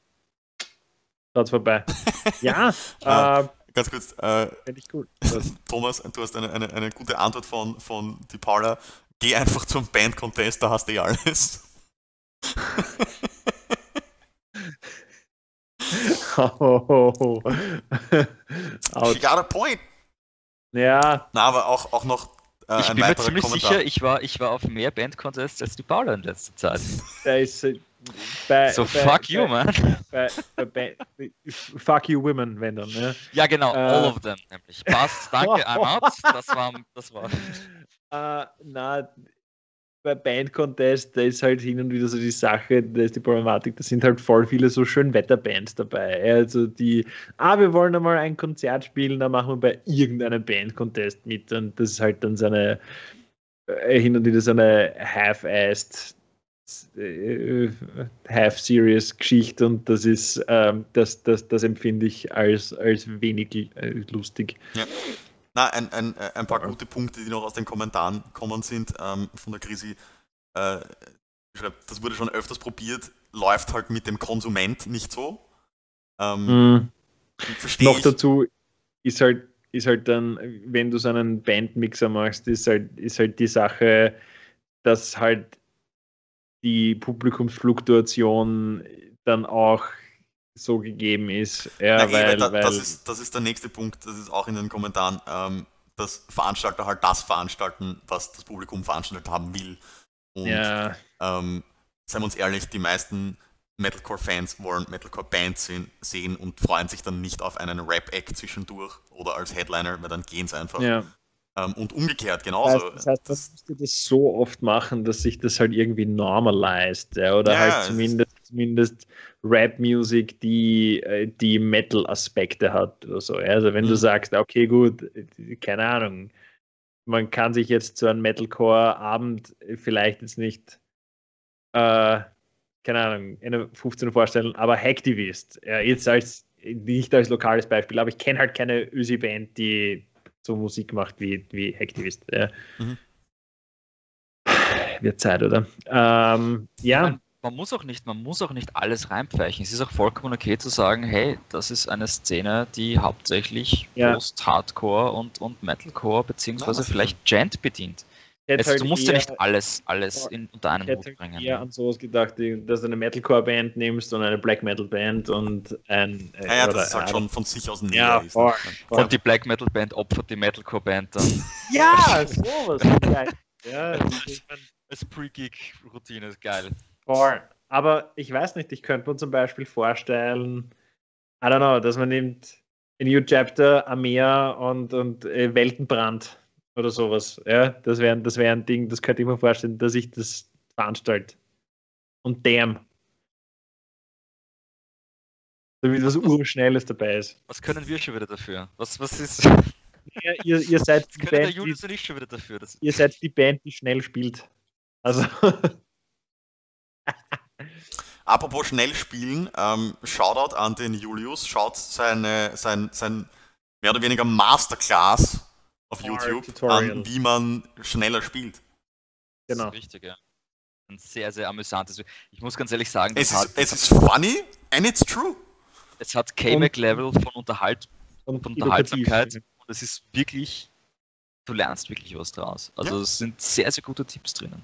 Schaut vorbei. Ja, Ah. äh, Ganz kurz, äh, finde ich gut. Thomas, du hast eine, eine, eine gute Antwort von, von die Paula. Geh einfach zum Band-Contest, da hast du eh alles. Oh, She got a point. Ja, Na, aber auch, auch noch äh, ich ein bin mir ziemlich Kommentar. sicher, ich war, ich war auf mehr Bandcontests als die Paula in letzter Zeit. da ist äh, bei, So bei, fuck bei, you, man. Bei, bei, bei, fuck you women, wenn dann. Ne? Ja, genau, Äh. all of them nämlich. Passt, danke, I'm out. Das war, das war. Äh, na, bei Band Contest, da ist halt hin und wieder so die Sache, da ist die Problematik, da sind halt voll viele so Schönwetterbands dabei. Ja, Also die, ah, wir wollen einmal ein Konzert spielen, dann machen wir bei irgendeinem Band Contest mit und das ist halt dann so eine äh, hin und wieder so eine half-assed äh, half-serious Geschichte und das ist, ähm, das, das, das empfinde ich als, als wenig äh, lustig. Na, ein, ein, ein paar gute Punkte, die noch aus den Kommentaren kommen sind, ähm, von der Krisi. Äh, schreibt, das wurde schon öfters probiert, läuft halt mit dem Konsument nicht so. Ähm. Verstehe Noch ich. dazu ist halt, ist halt dann, wenn du so einen Bandmixer machst, ist halt, ist halt die Sache, dass halt die Publikumsfluktuation dann auch so gegeben ist. Ja, Na, eh, weil, da, weil, das, ist, das ist der nächste Punkt, das ist auch in den Kommentaren, ähm, dass Veranstalter halt das veranstalten, was das Publikum veranstaltet haben will. Und ja, ähm, seien wir uns ehrlich, die meisten Metalcore-Fans wollen Metalcore-Bands sehen, sehen und freuen sich dann nicht auf einen Rap-Act zwischendurch oder als Headliner, weil dann gehen sie einfach. ja. Ähm, und umgekehrt Das genauso. heißt, das heißt, man müsste das so oft machen, dass sich das halt irgendwie normalisiert. Ja? Oder Ja, halt es zumindest, zumindest Rap-Music, die, äh, die Metal-Aspekte hat oder so. Also wenn du Mhm. sagst, okay, gut, keine Ahnung, man kann sich jetzt zu einem Metalcore-Abend vielleicht jetzt nicht, äh, keine Ahnung, eine 15 vorstellen, aber Hacktivist, ja, jetzt als, nicht als lokales Beispiel, aber ich kenne halt keine Ösi-Band, die so Musik macht wie, wie Hacktivist. Ja. Mhm. Wird Zeit, oder? Ähm, ja, Man, man muss auch nicht, man muss auch nicht alles reinpfeichen. Es ist auch vollkommen okay zu sagen, hey, das ist eine Szene, die hauptsächlich Ja. Post-Hardcore und, und Metalcore beziehungsweise Ja, vielleicht Gent bedient. ich Jetzt, halt du musst ja nicht alles, alles in, unter einen Ich Hut halt bringen. eher an sowas gedacht, dass du eine Metalcore-Band nimmst und eine Black Metal-Band und ein. äh, Naja, oder das ist halt schon von sich aus näher Ja, ist. ne? voll. Und die Black Metal Band opfert die Metalcore Band dann Ja, sowas. geil. Ja, das ist- ich als Pre-Gig-Routine, ist geil. Voll. Aber ich weiß nicht, ich könnte mir zum Beispiel vorstellen, I don't know, dass man nimmt A New Chapter, Armea und, und äh, Weltenbrand oder sowas. Ja, das wäre das wär ein Ding, das könnte ich mir vorstellen, dass ich das veranstalte. Und Damn. Damit was urschnelles dabei ist. Was können wir schon wieder dafür? Was, was ist. Ja, ihr, ihr, seid die können der Band, die, und ich schon wieder dafür? Ihr seid die Band, die schnell spielt. Also, Apropos schnell spielen, ähm, Shoutout an den Julius, schaut seine, sein, sein mehr oder weniger Masterclass auf Art YouTube Tutorial. an, wie man schneller spielt. genau. ist richtig, ja. Ein sehr, sehr amüsantes. Ich muss ganz ehrlich sagen, Es das ist, hat, es ist funny and it's true. es hat K-Mac-Level von, Unterhalt, Und von. Unterhaltsamkeit und es ist wirklich, du lernst wirklich was draus. Also Ja. es sind sehr, sehr gute Tipps drinnen.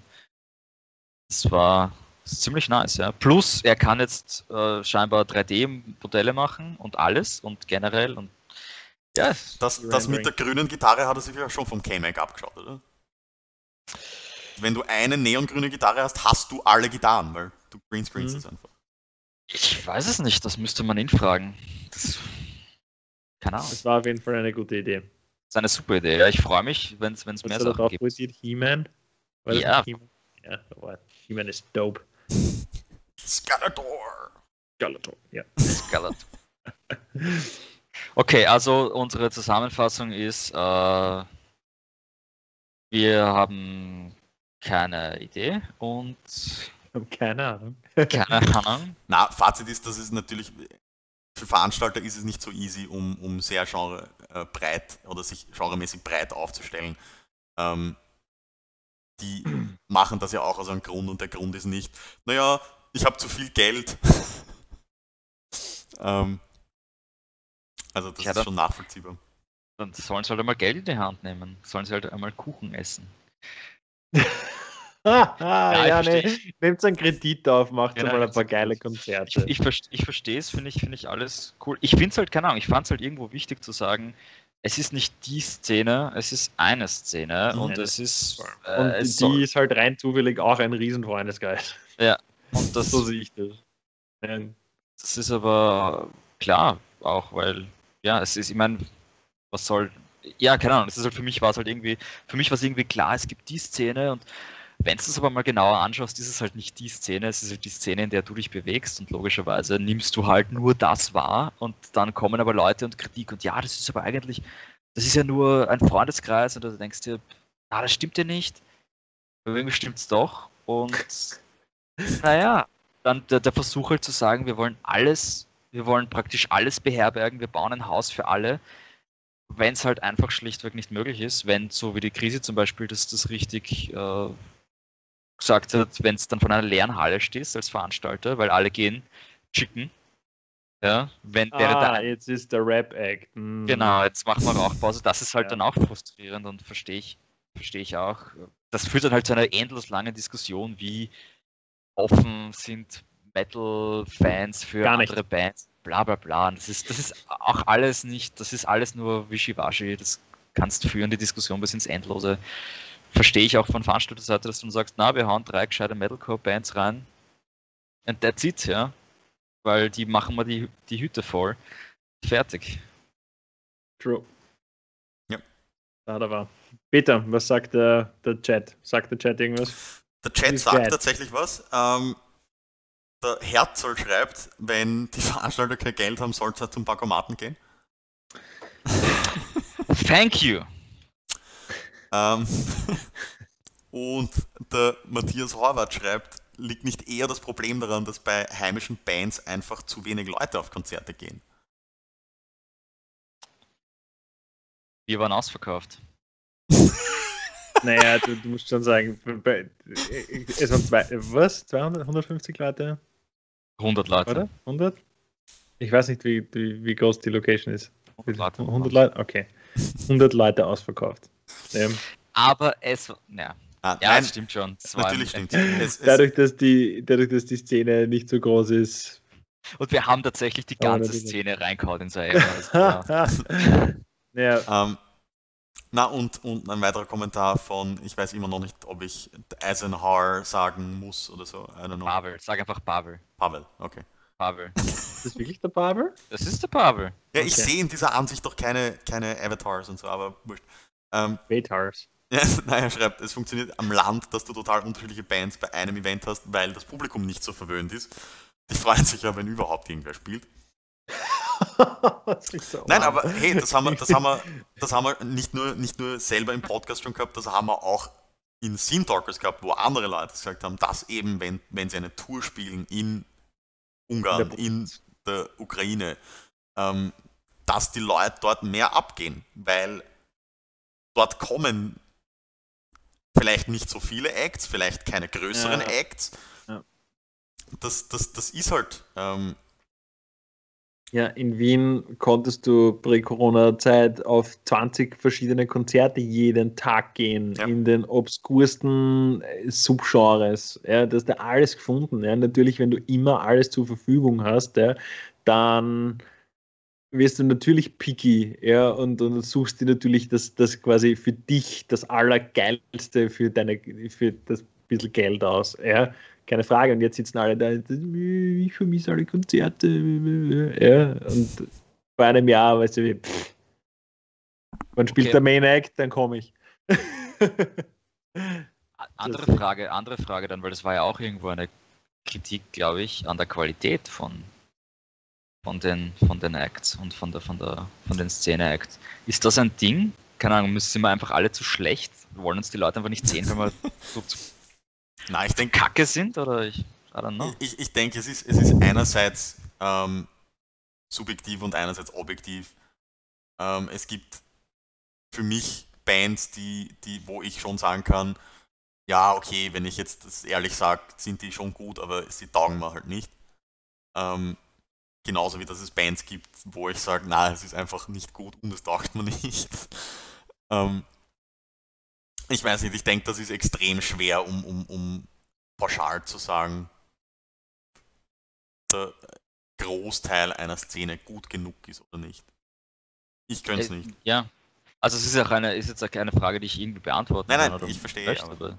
Das war das ist ziemlich nice, ja. Plus, er kann jetzt äh, scheinbar 3D-Modelle machen und alles und generell und ja, Das, das mit der grünen Gitarre hat er sich ja schon vom K-Mac abgeschaut, oder? Wenn du eine neongrüne Gitarre hast, hast du alle Gitarren, weil du greenscreenst Mhm. es einfach. ich weiß es nicht, das müsste man ihn fragen. Das, keine Ahnung. Das war auf jeden Fall eine gute Idee. Das ist eine super Idee. Ja, ich freue mich, wenn es mehr Sachen gibt. poetiert? He-Man? Ja. nicht He-Man? Ja, aber He-Man ist dope. Skeletor! Skeletor, ja. Skeletor. Okay, also unsere Zusammenfassung ist, äh, wir haben keine Idee und Keine Ahnung. keine Ahnung. Na, Fazit ist, dass es natürlich für Veranstalter ist es nicht so easy, um, um sehr genre äh, breit oder sich genremäßig breit aufzustellen. Ähm, die machen das ja auch aus einem Grund und der Grund ist nicht, naja, ich habe zu viel Geld. ähm, also das Ja, ist dann- schon nachvollziehbar. Dann sollen sie halt einmal Geld in die Hand nehmen. Sollen sie halt einmal Kuchen essen. ah, ja, versteh. nee. Nehmt einen Kredit auf, macht Genau, mal ein paar geile Konzerte. ich, ich verstehe es, finde ich, finde ich alles cool. Ich finde es halt, keine Ahnung, ich fand es halt irgendwo wichtig zu sagen, es ist nicht die Szene, es ist eine Szene Mhm. und es ist. Und Äh, es die soll, ist halt rein zufällig auch ein Riesenfreundesgeist. Und das, So sehe ich das. Das ist aber klar auch, weil, ja, es ist, ich meine, was soll, ja, keine Ahnung, das ist halt für mich war es halt irgendwie, für mich war es irgendwie klar, es gibt die Szene und wenn du es aber mal genauer anschaust, ist es halt nicht die Szene, es ist halt die Szene, in der du dich bewegst und logischerweise nimmst du halt nur das wahr und dann kommen aber Leute und Kritik und ja, das ist aber eigentlich, das ist ja nur ein Freundeskreis und du denkst dir, ah, das stimmt ja nicht, aber irgendwie stimmt es doch und naja, dann der, der Versuch halt zu sagen, wir wollen alles, wir wollen praktisch alles beherbergen, wir bauen ein Haus für alle, wenn es halt einfach schlichtweg nicht möglich ist, wenn so wie die Krise zum Beispiel das, das richtig äh, gesagt hat, wenn es dann von einer leeren Halle stehst als Veranstalter, weil alle gehen chicken, ja, wenn wäre Ah, der jetzt ist der Rap-Act. Hm. Genau, jetzt machen wir Rauchpause. Das ist halt Ja. dann auch frustrierend und verstehe ich, verstehe ich auch. Das führt dann halt zu einer endlos langen Diskussion, wie offen sind Metal-Fans für andere Bands, bla bla bla. Das ist, das ist auch alles nicht, das ist alles nur Wischiwaschi. Das kannst führen, die Diskussion bis ins Endlose. Verstehe ich auch von Veranstalterseite, dass du sagst, na, wir hauen drei gescheite Metalcore-Bands rein. And that's it, ja. Weil die machen wir die, die Hütte voll. Fertig. True. Ja. Da da war. Peter, was sagt der, der Chat? Sagt der Chat irgendwas? Der Chat sagt geil. tatsächlich was. Ähm, der Herzl schreibt, wenn die Veranstalter kein Geld haben, soll es halt zum Bankomaten gehen. Thank you. Ähm, und der Matthias Horvath schreibt, liegt nicht eher das Problem daran, dass bei heimischen Bands einfach zu wenig Leute auf Konzerte gehen? Wir waren ausverkauft. Naja, du, du musst schon sagen, es waren zwei, was? 200, 150 Leute, 100 Leute. oder? 100? Ich weiß nicht, wie, wie, wie groß die Location ist. 100 Leute. 100 Leute? Okay. 100 Leute ausverkauft. Ja. Aber es, ja, Ah, ja nein, das stimmt schon. Natürlich stimmt. Es, es, Dadurch, dass die, dadurch, dass die Szene nicht so groß ist. Und wir haben tatsächlich die ganze. Szene reingehauen in sein ja. ja, ähm, na und, und ein weiterer Kommentar von, ich weiß immer noch nicht, ob ich Eisenhower sagen muss oder so. I don't know. Pavel, sag einfach Pavel. Pavel, okay. Pavel. ist das wirklich der Barber? Das ist der Pavel. Ja, ich Okay. sehe in dieser Ansicht doch keine, keine Avatars und so, aber wurscht. Ähm. Ja, nein, er schreibt, es funktioniert am Land, dass du total unterschiedliche Bands bei einem Event hast, weil das Publikum nicht so verwöhnt ist. Die freuen sich ja, wenn überhaupt irgendwer spielt. So Nein, aber hey, das haben wir, das haben wir, das haben wir nicht nur, nicht nur selber im Podcast schon gehabt, das haben wir auch in Scene Talkers gehabt, wo andere Leute gesagt haben, dass eben, wenn, wenn sie eine Tour spielen in Ungarn, in der Ukraine, ähm, dass die Leute dort mehr abgehen, weil dort kommen vielleicht nicht so viele Acts, vielleicht keine größeren Ja. Acts. Ja. Das, das, das ist halt, ähm, Ja, in Wien konntest du Prä-Corona-Zeit auf 20 verschiedene Konzerte jeden Tag gehen, Ja. in den obskursten äh, Subgenres. Ja, du hast da alles gefunden. Ja. Natürlich, wenn du immer alles zur Verfügung hast, ja, dann wirst du natürlich picky, ja, und, und suchst dir natürlich das, das quasi für dich das Allergeilste für deine, für das bisschen Geld aus, ja. Keine Frage. Und jetzt sitzen alle da, ich vermisse alle Konzerte, ja, und vor einem Jahr, weißt du, wie, wann spielt Okay. der Main Act, dann komme ich. Andere Frage, andere Frage dann, weil das war ja auch irgendwo eine Kritik, glaube ich, an der Qualität von, von, den, von den Acts und von, der, von, der, von den Szene-Acts. Ist das ein Ding? Keine Ahnung, müssen sind wir einfach alle zu schlecht? Wollen uns die Leute einfach nicht sehen, wenn wir so zu na, ich denke, kacke sind? Oder ich, I don't know. Ich, ich denke, es ist, es ist einerseits ähm, subjektiv und einerseits objektiv. Ähm, es gibt für mich Bands, die, die, wo ich schon sagen kann, ja, okay, wenn ich jetzt das ehrlich sage, sind die schon gut, aber sie taugen mir halt nicht. Ähm, genauso wie dass es Bands gibt, wo ich sage, na, es ist einfach nicht gut und es taugt mir nicht. ähm, ich weiß nicht, ich denke, das ist extrem schwer, um, um, um pauschal zu sagen, der Großteil einer Szene gut genug ist oder nicht. Ich könnte es Äh, nicht. Ja. Also es ist auch eine, ist jetzt auch keine Frage, die ich irgendwie beantworten Nein, kann nein, ich verstehe, möchte, aber-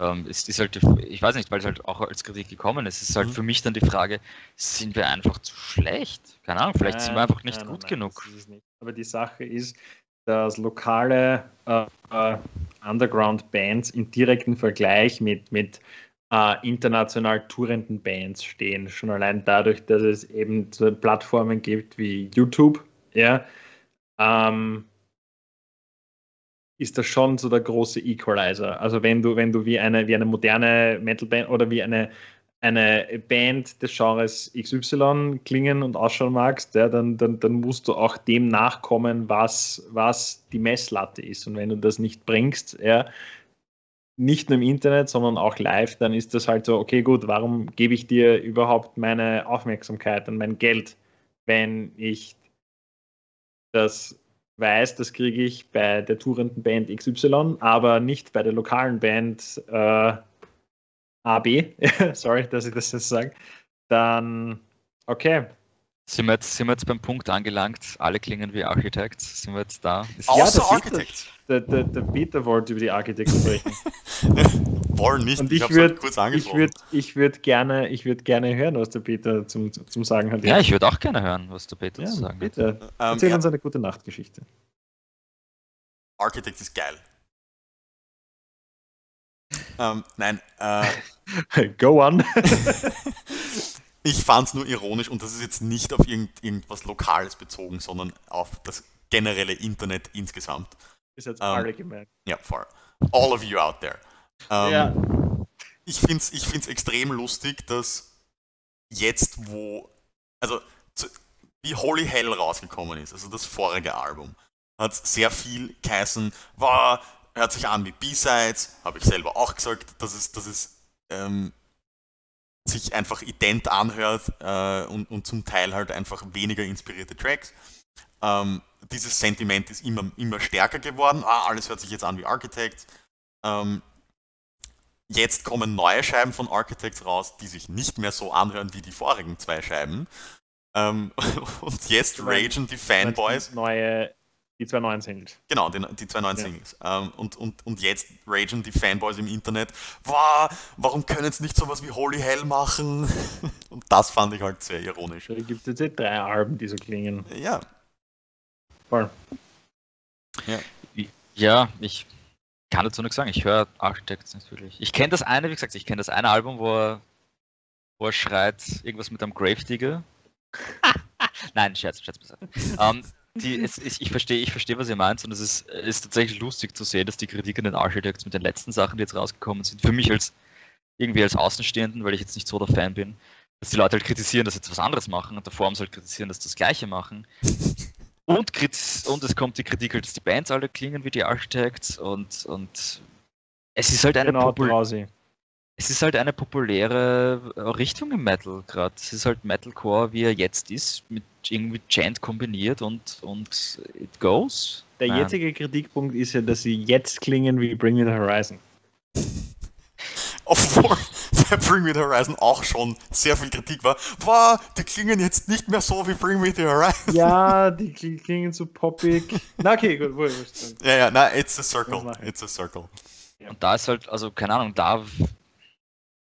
ähm, es ist halt, ich weiß nicht, weil es halt auch als Kritik gekommen ist, es ist halt Mhm. für mich dann die Frage, sind wir einfach zu schlecht? Keine Ahnung, vielleicht sind wir einfach nicht Nein, nein, gut nein, genug. Aber die Sache ist, dass lokale äh, äh, Underground-Bands in direktem Vergleich mit, mit äh, international tourenden Bands stehen. Schon allein dadurch, dass es eben so Plattformen gibt wie YouTube, ja, ähm, ist das schon so der große Equalizer. Also wenn du, wenn du wie eine, wie eine moderne Metal-Band oder wie eine, eine Band des Genres XY klingen und ausschauen magst, ja, dann, dann, dann musst du auch dem nachkommen, was, was die Messlatte ist. Und wenn du das nicht bringst, ja, nicht nur im Internet, sondern auch live, dann ist das halt so, okay, gut, warum gebe ich dir überhaupt meine Aufmerksamkeit und mein Geld, wenn ich das weiß, das kriege ich bei der tourenden Band XY, aber nicht bei der lokalen Band äh, AB, sorry, dass ich das jetzt sage, dann okay. Sind wir, jetzt, sind wir jetzt beim Punkt angelangt, alle klingen wie Architects, sind wir jetzt da? Ist Außer der Architects. Der, der, der Peter wollte über die Architekten sprechen. Wollen nicht. Und ich hab's halt würde kurz ich angesprochen. würd, ich würd gerne, ich würd gerne hören, was der Peter zum, zum Sagen hat. Ja, ich würde auch gerne hören, was der Peter ja, zu sagen hat. bitte. ähm, Erzähl ja, uns eine gute Nachtgeschichte. Architect ist geil. Ähm, nein, äh, Go on. ich fand es nur ironisch und das ist jetzt nicht auf irgend, irgendwas Lokales bezogen, sondern auf das generelle Internet insgesamt. Ist jetzt Ähm, alle gemeint. Ja, for all of you out there. Ähm, ja. ich finde es ich find's extrem lustig, dass jetzt, wo, also zu, wie Holy Hell rausgekommen ist, also das vorige Album, hat sehr viel geheißen, war, hört sich an wie B-Sides, habe ich selber auch gesagt, dass es, dass es ähm, sich einfach ident anhört äh, und, und zum Teil halt einfach weniger inspirierte Tracks. Ähm, dieses Sentiment ist immer, immer stärker geworden. Ah, alles hört sich jetzt an wie Architects. Ähm, jetzt kommen neue Scheiben von Architects raus, die sich nicht mehr so anhören wie die vorigen zwei Scheiben. Ähm, und jetzt ragen die Fanboys. Neue, die zwei neuen Singles. Genau, die, die zwei neuen Ja. Singles. Ähm, und, und, und jetzt ragen die Fanboys im Internet, wow, warum können sie nicht sowas wie Holy Hell machen? Und das fand ich halt sehr ironisch. Da gibt es jetzt eh drei Alben, die so klingen. Ja, Voll. Ja, ich kann dazu nichts sagen. Ich höre Architects nicht wirklich. Ich kenne das eine, wie gesagt, ich kenne das eine Album, wo er, wo er schreit, irgendwas mit einem Gravedigger. Nein, Scherz, Scherz beiseite. Ähm, die, es, ich ich verstehe, ich verstehe, was ihr meint, und es ist, ist tatsächlich lustig zu sehen, dass die Kritik an den Architects mit den letzten Sachen, die jetzt rausgekommen sind, für mich als irgendwie als Außenstehenden, weil ich jetzt nicht so der Fan bin, dass die Leute halt kritisieren, dass sie jetzt was anderes machen und davor haben sie halt kritisieren, dass sie das Gleiche machen. Und, und es kommt die Kritik, halt, dass die Bands alle klingen wie die Architects und, und es ist halt eine, Genau, popul. Es ist halt eine populäre Richtung im Metal gerade. Es ist halt Metalcore, wie er jetzt ist, mit irgendwie Chant kombiniert und, und it goes. Der Ja. jetzige Kritikpunkt ist ja, dass sie jetzt klingen wie Bring Me the Horizon. obwohl bei Bring Me the Horizon auch schon sehr viel Kritik war. Wow, die klingen jetzt nicht mehr so wie Bring Me the Horizon. Ja, die kl- klingen so poppig. Na okay, gut, wohl. Ja, ja, na, it's a circle. It's a circle. Und da ist halt, also keine Ahnung, da.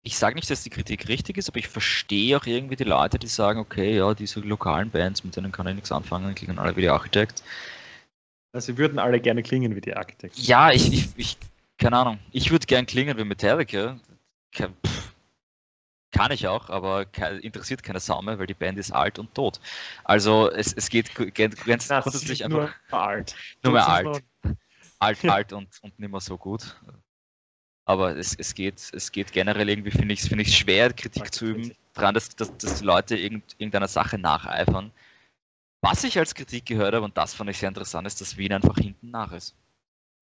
Ich sage nicht, dass die Kritik richtig ist, aber ich verstehe auch irgendwie die Leute, die sagen, okay, ja, diese lokalen Bands, mit denen kann ich nichts anfangen, klingen alle wie die Architects. Also, sie würden alle gerne klingen wie die Architects. Ja, ich, ich, ich keine Ahnung. Ich würde gern klingen wie Metallica. Ke- pff, Kann ich auch, aber ke interessiert keine Sau mehr, weil die Band ist alt und tot. Also es, es geht ganz grundsätzlich einfach nur alt. nur mehr alt. alt, alt und, und nicht mehr so gut. Aber es, es, geht, es geht generell irgendwie, finde ich es find schwer, Kritik zu üben, daran, dass, dass, dass die Leute irgend, irgendeiner Sache nacheifern. Was ich als Kritik gehört habe, und das fand ich sehr interessant, ist, dass Wien einfach hinten nach ist.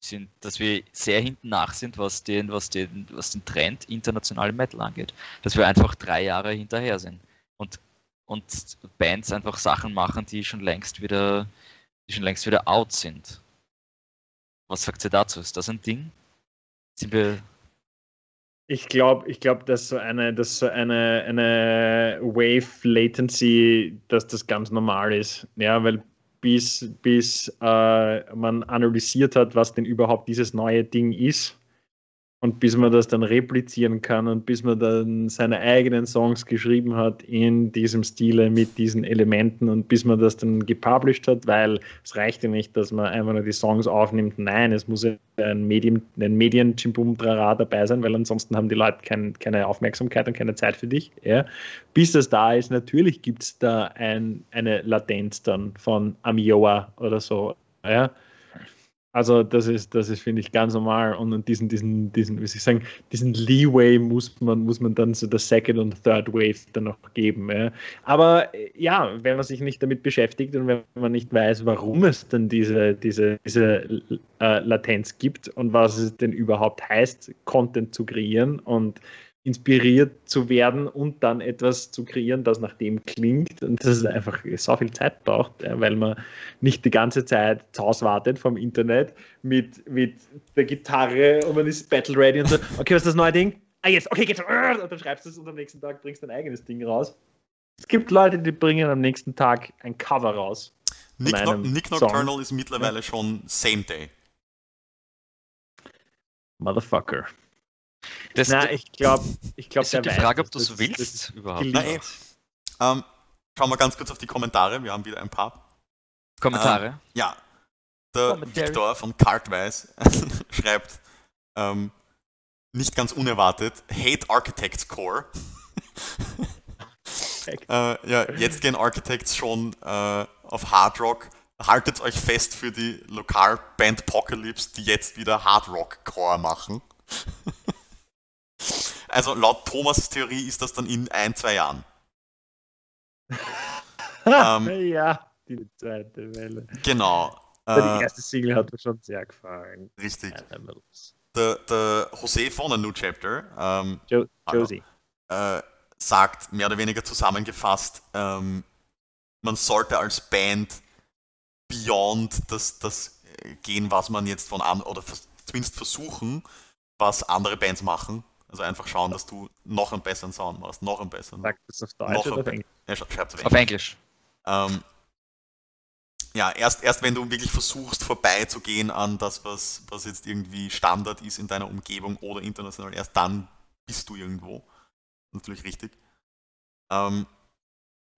Sind, dass wir sehr hinten nach sind, was den, was den, was den Trend internationalen Metal angeht. Dass wir einfach drei Jahre hinterher sind. Und, und Bands einfach Sachen machen, die schon längst wieder, die schon längst wieder out sind. Was sagt ihr dazu? Ist das ein Ding? Sind wir. Ich glaube, ich glaub, dass so eine, dass so eine, eine Wave Latency, dass das ganz normal ist. Ja, weil bis, bis äh, man analysiert hat, was denn überhaupt dieses neue Ding ist und bis man das dann replizieren kann und bis man dann seine eigenen Songs geschrieben hat in diesem Stile mit diesen Elementen und bis man das dann gepublished hat, weil es reicht ja nicht, dass man einfach nur die Songs aufnimmt. Nein, es muss ja ein Medium, ein medien Trara dabei sein, weil ansonsten haben die Leute kein, keine Aufmerksamkeit und keine Zeit für dich. Ja. Bis das da ist, natürlich gibt es da ein, eine Latenz dann von Amioa oder so. Ja. Also das ist, das ist, finde ich, ganz normal. Und, diesen, diesen, diesen, wie soll ich sagen, diesen Leeway muss man, muss man dann so der Second und Third Wave dann noch geben. Ja. Aber äh, ja, wenn man sich nicht damit beschäftigt und wenn man nicht weiß, warum es dann diese, diese, diese äh, Latenz gibt und was es denn überhaupt heißt, Content zu kreieren und inspiriert zu werden und dann etwas zu kreieren, das nach dem klingt und das ist einfach so viel Zeit braucht, ja, weil man nicht die ganze Zeit zu Hause wartet vom Internet mit, mit der Gitarre und man ist battle ready und so, okay, was ist das neue Ding? ah jetzt, okay, geht schon. Und dann schreibst du es und am nächsten Tag bringst du dein eigenes Ding raus. Es gibt Leute, die bringen am nächsten Tag ein Cover raus. Nick, no Nick. Nocturnal ist mittlerweile schon Same Day. Motherfucker. Das, Na, ich glaube, ich glaube, ist ja die Frage, ob du es willst überhaupt. gelingt. Na, eh. Ähm, schauen wir ganz kurz auf die Kommentare. Wir haben wieder ein paar. Kommentare. Ja, der Commentary. Victor von Cartwise schreibt, ähm, nicht ganz unerwartet, Hate Architects Core. äh, ja, jetzt gehen Architects schon äh, auf Hard Rock. Haltet euch fest für die Lokalband Apocalypse, die jetzt wieder Hard Rock Core machen. also laut Thomas' Theorie ist das dann in ein, zwei Jahren. Ähm, ja, die zweite Welle. Genau. Aber Äh, die erste Single hat mir schon sehr gefallen. richtig. Der, der José von A New Chapter ähm, Jo Hallo. Josie. äh, sagt mehr oder weniger zusammengefasst, ähm, man sollte als Band beyond das, das äh, gehen, was man jetzt von an oder zumindest versuchen, was andere Bands machen. Also einfach schauen, dass du noch einen besseren Sound machst, noch einen besseren. Sagt das auf Deutsch Noch oder auf Englisch? Ja, sch- schreibt's auf Auf Englisch. ähm, ja, erst, erst wenn du wirklich versuchst, vorbeizugehen an das, was, was jetzt irgendwie Standard ist in deiner Umgebung oder international, erst dann bist du irgendwo. Natürlich richtig. Ähm,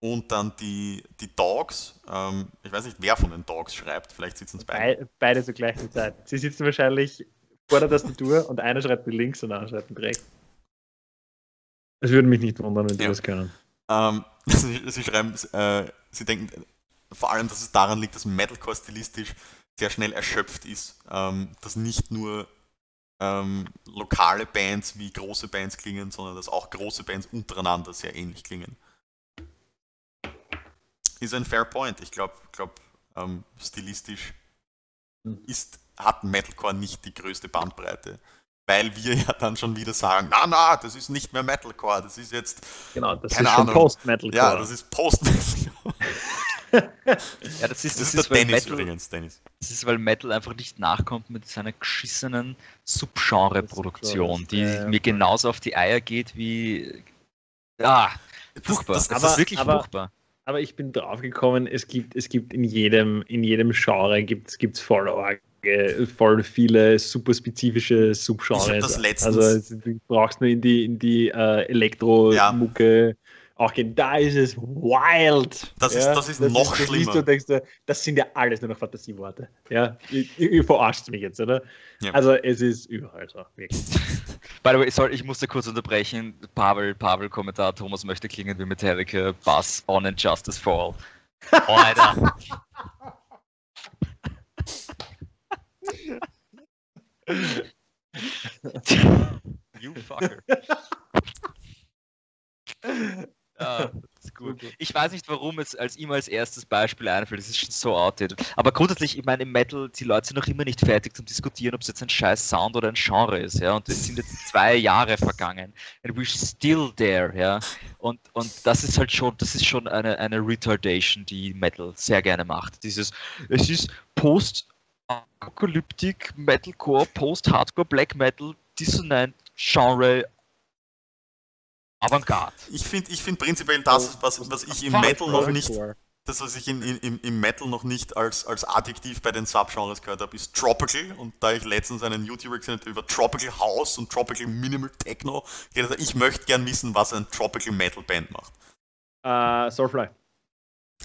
und dann die, die Dogs. Ähm, ich weiß nicht, wer von den Dogs schreibt. Vielleicht sitzen es beide. Bei, beide zur gleichen Zeit. Sie sitzen wahrscheinlich vor der Tastatur und einer schreibt mit links und einer schreibt mit rechts. Es würde mich nicht wundern, wenn die Ja. das können. Ähm, sie, sie schreiben, äh, sie denken vor allem, dass es daran liegt, dass Metalcore stilistisch sehr schnell erschöpft ist, ähm, dass nicht nur ähm, lokale Bands wie große Bands klingen, sondern dass auch große Bands untereinander sehr ähnlich klingen. Ist ein fair point. Ich glaube, glaub, ähm, stilistisch Hm. ist, hat Metalcore nicht die größte Bandbreite. Weil wir ja dann schon wieder sagen, na na, das ist nicht mehr Metalcore, das ist jetzt Genau, das Keine ist schon Ahnung. Post-Metal. ja, das ist Post-Metal. Ja, das ist, Das ist das ist, der weil Dennis Metal, übrigens, Dennis. das ist, weil Metal einfach nicht nachkommt mit seiner geschissenen Subgenre-Produktion, die Ja, ja. mir genauso auf die Eier geht wie. Ah, furchtbar. das- Das, das- ist wirklich aber- furchtbar. Aber ich bin draufgekommen, es gibt, es gibt in jedem, in jedem Genre gibt's, gibt's arge- voll viele super spezifische Subgenres. Das Also es- du brauchst nur in die, in die äh, Elektro-Mucke auch gehen. Da ist es wild. Das ist- das ist noch das schlimmer. du, denkst das sind ja alles nur noch Fantasieworte. Ja, ihr, ihr verarscht mich jetzt, oder? Ja. Also es ist überall so, wirklich. By the way, sorry, ich musste kurz unterbrechen. Pavel, Pavel, Kommentar, Thomas möchte klingen wie Metallica, Bass on and Justice for All. Oh, Alter. you fucker. Ja, das ist gut. Ich weiß nicht, warum es als ihm als erstes Beispiel einfällt. Das ist schon so outdated. Aber grundsätzlich, ich meine, im Metal, die Leute sind noch immer nicht fertig zum Diskutieren, ob es jetzt ein scheiß Sound oder ein Genre ist. Ja? Und es sind jetzt zwei Jahre vergangen. And we're still there. Ja? Und, und das ist halt schon, das ist schon eine, eine Retardation, die Metal sehr gerne macht. Dieses, es ist Post-Apokalyptik, Metalcore, Post-Hardcore, Black Metal, Dissonant, Genre, Avantgarde. Ich finde ich find prinzipiell das, was, was ich im Metal noch nicht, das, was ich in, in, im- im Metal noch nicht als, als Adjektiv bei den Subgenres gehört habe, ist Tropical. Und da ich letztens einen YouTuber gesehen habe, über Tropical House und Tropical Minimal Techno geredet ich möchte gern wissen, was ein Tropical Metal Band macht. Äh, Soulfly.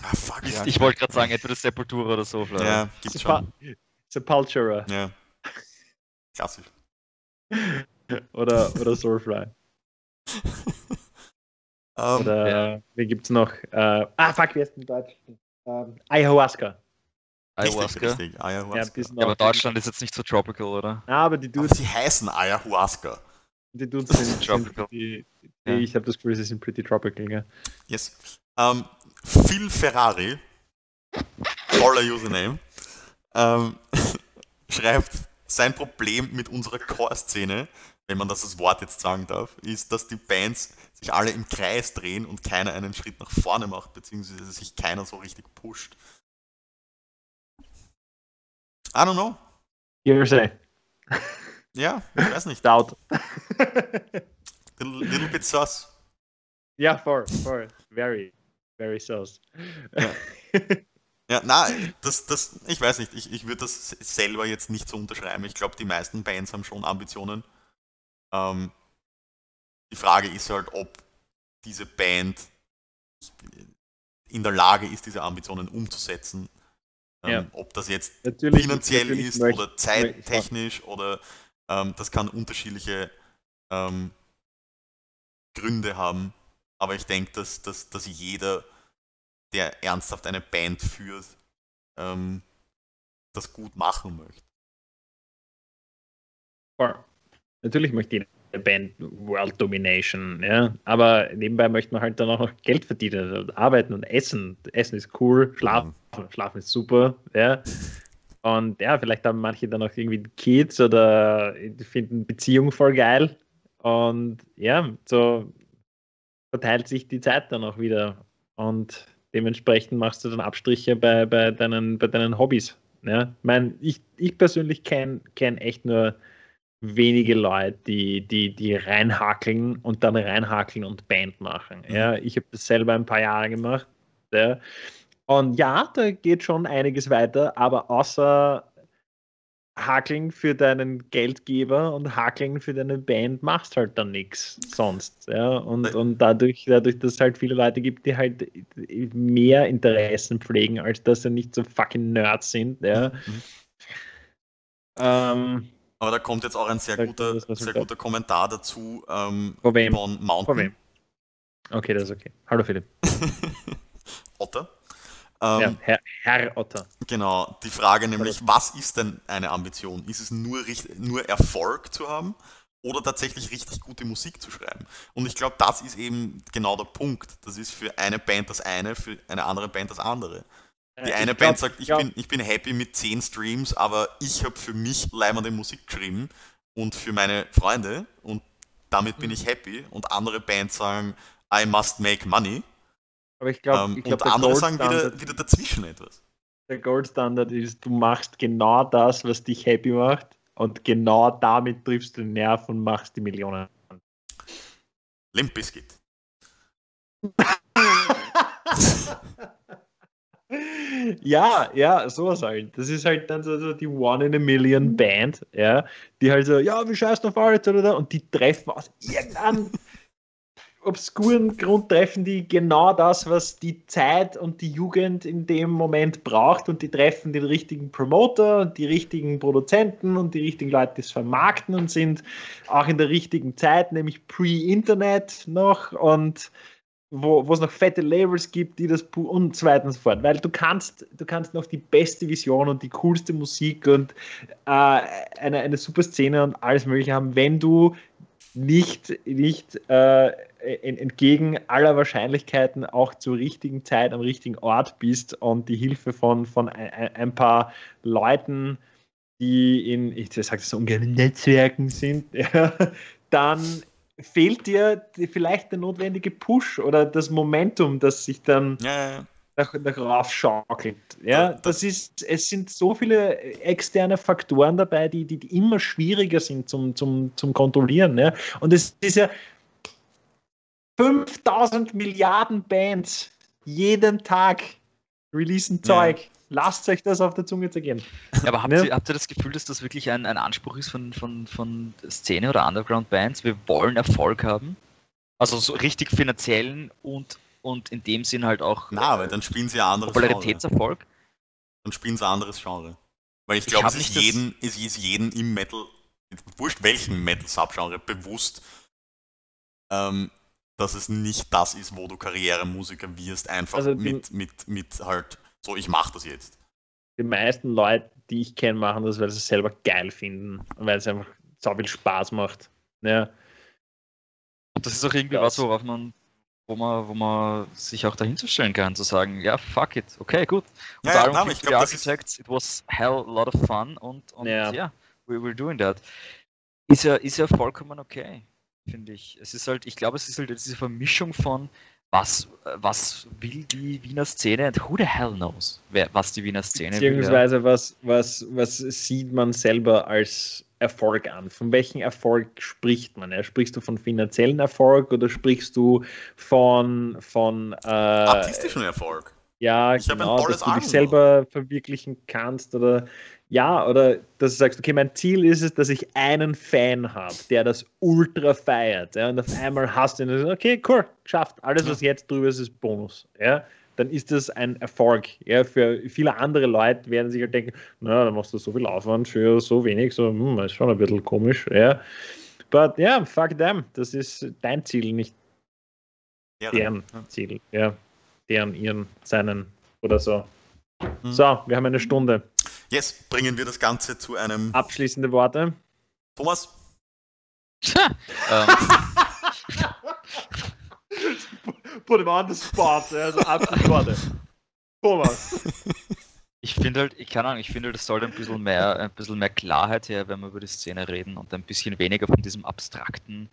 Ah, fuck, ja. Ich wollte gerade sagen, entweder Sepultura oder so. vielleicht. ja, gibt's schon. Sepultura Ja. Klassisch. oder, oder Soulfly. Ähm, Oder Ja. wie gibt's noch? Äh, ah, fuck, wie heißt denn Deutsch? Ähm, Ayahuasca. richtig, Ayahuasca. richtig. Ayahuasca. die sind Ja, aber Deutschland ist jetzt nicht so tropical, oder? Ah, aber die Aber Dudes, sie heißen Ayahuasca. die Dudes sind, sind tropical. die, die, Ja. ich habe das Gefühl, sie sind pretty tropical, gell? Yes. Ähm, Phil Ferrari, toller Username, ähm, schreibt, sein Problem mit unserer Core-Szene, wenn man das als Wort jetzt sagen darf, ist, dass die Bands sich alle im Kreis drehen und keiner einen Schritt nach vorne macht, beziehungsweise sich keiner so richtig pusht. I don't know. Hearsay. Ja, ich weiß nicht. Doubt. little, little bit sus. Ja, voll, voll. Very, very sus. Ja. Ja, na, das, das, ich weiß nicht, ich, ich würde das selber jetzt nicht so unterschreiben. Ich glaube, die meisten Bands haben schon Ambitionen. Ähm, die Frage ist halt, ob diese Band in der Lage ist, diese Ambitionen umzusetzen. Ähm, Ja. Ob das jetzt Natürlich, finanziell natürlich ist möchte- oder zeittechnisch oder ähm, das kann unterschiedliche ähm, Gründe haben. Aber ich denke, dass, dass, dass jeder, der ernsthaft eine Band führt, ähm, das gut machen möchte. Natürlich möchte jede Band World Domination, ja. Aber nebenbei möchte man halt dann auch noch Geld verdienen und arbeiten und essen. Essen ist cool, schlafen, schlafen ist super, ja. Und ja, vielleicht haben manche dann auch irgendwie Kids oder finden Beziehung voll geil. Und ja, so verteilt sich die Zeit dann auch wieder. Und dementsprechend machst du dann Abstriche bei, bei, deinen, bei deinen Hobbys. Ja? Ich, mein, ich, ich persönlich kenne kenn echt nur wenige Leute, die, die, die reinhakeln und dann reinhakeln und Band machen. Ja, ich habe das selber ein paar Jahre gemacht. Ja. Und ja, da geht schon einiges weiter, aber außer Hakeln für deinen Geldgeber und Hakeln für deine Band machst halt dann nichts sonst. Ja. Und, und dadurch, dadurch, dass es halt viele Leute gibt, die halt mehr Interessen pflegen, als dass sie nicht so fucking Nerds sind. Ja. Mhm. Ähm, Aber da kommt jetzt auch ein sehr guter, sehr guter Kommentar dazu ähm, Von Mountain. Okay, das ist okay. Hallo Philipp. Otter. Ähm, ja, Herr, Herr Otter. Genau, die Frage nämlich, was ist denn eine Ambition? Ist es nur, nur Erfolg zu haben oder tatsächlich richtig gute Musik zu schreiben? Und ich glaube, das ist eben genau der Punkt. Das ist für eine Band das eine, für eine andere Band das andere. Die eine ich Band glaub- sagt, ich, glaub- bin, ich bin happy mit 10 Streams, aber ich habe für mich leimende Musik geschrieben und für meine Freunde und damit Mhm. bin ich happy. Und andere Bands sagen, I must make money. Aber ich glaube, ähm, ich glaub, und der, andere Gold sagen wieder, wieder dazwischen etwas. der Gold Standard ist, du machst genau das, was dich happy macht und genau damit triffst du den Nerv und machst die Millionen. Limp Bizkit. ja, ja, sowas halt. Das ist halt dann so, so die One in a Million Band, ja, die halt so, ja, wir scheißen auf alles, oder, und die treffen aus irgendeinem obskuren Grund treffen die genau das, was die Zeit und die Jugend in dem Moment braucht und die treffen den richtigen Promoter und die richtigen Produzenten und die richtigen Leute, die es vermarkten und sind auch in der richtigen Zeit, nämlich pre-Internet noch und wo, es noch fette Labels gibt, die das und so weiter und so fort. Weil du kannst, du kannst noch die beste Vision und die coolste Musik und äh, eine, eine super Szene und alles mögliche haben, wenn du nicht, nicht äh, en- entgegen aller Wahrscheinlichkeiten auch zur richtigen Zeit am richtigen Ort bist und die Hilfe von, von ein, ein- paar Leuten, die in, ich sage das so ungern, Netzwerken sind, ja, dann fehlt dir vielleicht der notwendige Push oder das Momentum, das sich dann Ja, ja, ja. nach, nach raufschaukelt. Ja, Da- das ist, es sind so viele externe Faktoren dabei, die, die, die immer schwieriger sind zum, zum, zum Kontrollieren. Ja. Und es ist ja 5000 Milliarden Bands jeden Tag releasen Zeug. Lasst euch das auf der Zunge zergehen. Ja, aber habt, Ne? ihr, habt ihr das Gefühl, dass das wirklich ein, ein Anspruch ist von, von, von Szene oder Underground-Bands? Wir wollen Erfolg haben. Also so richtig finanziellen und, und in dem Sinn halt auch Na, weil dann spielen sie ein anderes Genre. Popularitätserfolg. Dann spielen sie ein anderes Genre. Weil ich glaube, es ist jeden, es ist jeden im Metal, wurscht welchen Metal-Subgenre, bewusst, ähm, dass es nicht das ist, wo du Karrieremusiker wirst, einfach Also die- mit, mit, mit halt, so ich mach das jetzt. Die meisten Leute, die ich kenne, machen das, weil sie es selber geil finden und weil es einfach so viel Spaß macht. Ja. Und das ist auch irgendwie Das- was, worauf man, wo man, wo man sich auch dahinzustellen kann, zu sagen, ja, fuck it, okay, gut. Und Ja, ja, aber Fist ich glaub, Architects, it was hell a lot of fun und, und Ja. ja, we were doing that. Ist ja, ist ja vollkommen okay, finde ich. Es ist halt, ich glaube, es ist halt diese Vermischung von was, was will die Wiener Szene and who the hell knows, wer, was die Wiener Szene will. Ja. Beziehungsweise was, was, was sieht man selber als Erfolg an? Von welchem Erfolg spricht man? Ja? Sprichst du von finanziellen Erfolg oder sprichst du von, von äh, Artistischen Erfolg. Ja, Ich genau, dass du dich selber verwirklichen kannst oder ja, oder dass du sagst, okay, mein Ziel ist es, dass ich einen Fan habe, der das ultra feiert. Ja, und auf einmal hast du ihn, und sagst, okay, cool, geschafft. Alles, was jetzt drüber ist, ist Bonus. Ja, dann ist das ein Erfolg. Ja, für viele andere Leute werden sich halt denken, na, dann machst du so viel Aufwand für so wenig, so, hm, das ist schon ein bisschen komisch. Ja, but ja, yeah, fuck them. Das ist dein Ziel, nicht Deren. deren Ziel. Ja, deren, ihren, seinen oder so. Mhm. So, wir haben eine Stunde. Yes, bringen wir das Ganze zu einem. Abschließende Worte. Thomas, ähm, Put him on the spot. Also abschließende Worte. Thomas. ich finde halt, ich keine Ahnung, ich finde, das sollte ein bisschen mehr, ein bisschen mehr Klarheit her, wenn wir über die Szene reden und ein bisschen weniger von diesem abstrakten,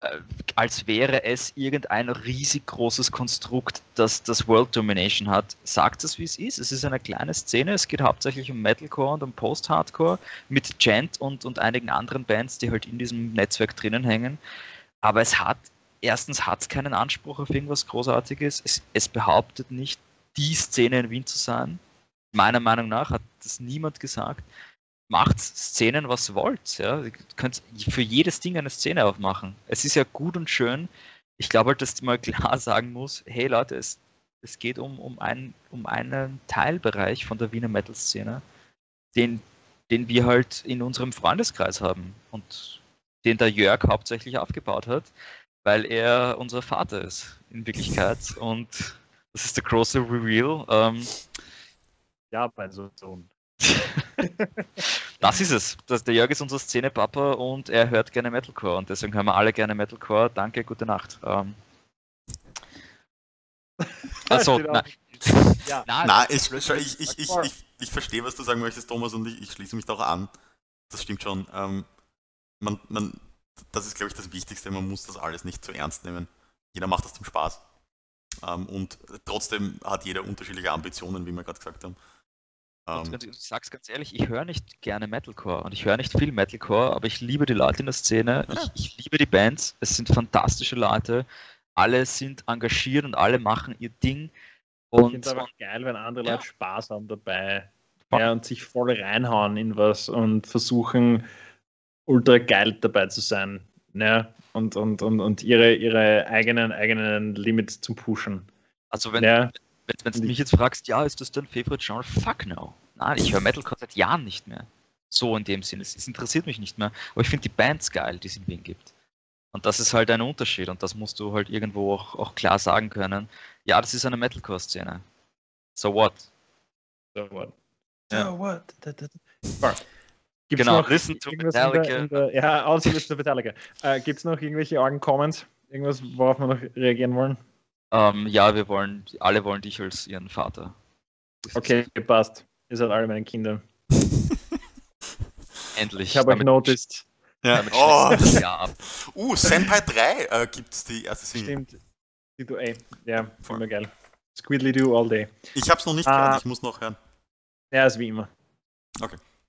äh, als wäre es irgendein riesig großes Konstrukt, das das World Domination hat. Sagt es, wie es ist. Es ist eine kleine Szene. Es geht hauptsächlich um Metalcore und um Post-Hardcore mit Gent und, und einigen anderen Bands, die halt in diesem Netzwerk drinnen hängen. Aber es hat, erstens hat es keinen Anspruch auf irgendwas Großartiges. Es, es behauptet nicht, die Szene in Wien zu sein. Meiner Meinung nach hat das niemand gesagt. Macht Szenen, was wollt. Ja? Ihr könnt für jedes Ding eine Szene aufmachen. Es ist ja gut und schön. Ich glaube halt, dass man klar sagen muss, hey Leute, es, es geht um, um, ein, um einen Teilbereich von der Wiener Metal-Szene, den, den wir halt in unserem Freundeskreis haben und den der Jörg hauptsächlich aufgebaut hat, weil er unser Vater ist in Wirklichkeit. Und das ist der große Reveal. Ähm, Ja, mein Sohn. das ist es. Das, der Jörg ist unser Szene-Papa und er hört gerne Metalcore und deswegen hören wir alle gerne Metalcore. Danke, gute Nacht. Ähm, also, Ja. na, ich, schau, ich, ich, ich, ich, ich verstehe, was du sagen möchtest, Thomas, und ich, ich schließe mich da auch an. Das stimmt schon. Ähm, man, man, das ist, glaube ich, das Wichtigste. Man muss das alles nicht zu ernst nehmen. Jeder macht das zum Spaß. Ähm, und trotzdem hat jeder unterschiedliche Ambitionen, wie wir gerade gesagt haben. Und Ähm, ich sag's ganz ehrlich, ich höre nicht gerne Metalcore und ich höre nicht viel Metalcore, aber ich liebe die Leute in der Szene, Ja. ich, ich liebe die Bands, es sind fantastische Leute, alle sind engagiert und alle machen ihr Ding. Ich Und, finde es einfach geil, wenn andere Ja. Leute Spaß haben dabei. Ja, und sich voll reinhauen in was und versuchen, ultra geil dabei zu sein. Ne? Und, und, und, und ihre, ihre eigenen, eigenen Limits zu pushen. also wenn, Ja, wenn, wenn du Und mich jetzt fragst, ja, ist das dein Favorite Genre? Fuck no. Nein, ich höre Metalcore seit Jahren nicht mehr. So in dem Sinne. Es, es interessiert mich nicht mehr. Aber ich finde die Bands geil, die es in Wien gibt. Und das ist halt ein Unterschied und das musst du halt irgendwo auch, auch klar sagen können. Ja, das ist eine Metalcore-Szene. So what? so what? Ja. So what? Da, da, da. Gibt's Genau, noch listen to in der- Metallica. in der- ja, außer listen to Metallica. Äh, Gibt es noch irgendwelche argen Comments? Irgendwas, worauf wir noch reagieren wollen? Ähm, ja, wir wollen, alle wollen dich als ihren Vater. Das ist Okay, passt. Ihr seid alle meine Kinder. Endlich. Ich habe euch noticed. ja. damit oh, das Jahr ab. uh, Senpai 3 äh, gibt es die erste Single. Stimmt. Die du, ey. Ja, Voll. immer geil. Squidly do all day. Ich habe es noch nicht Ah. gehört, ich muss noch hören. Ja, ist wie immer.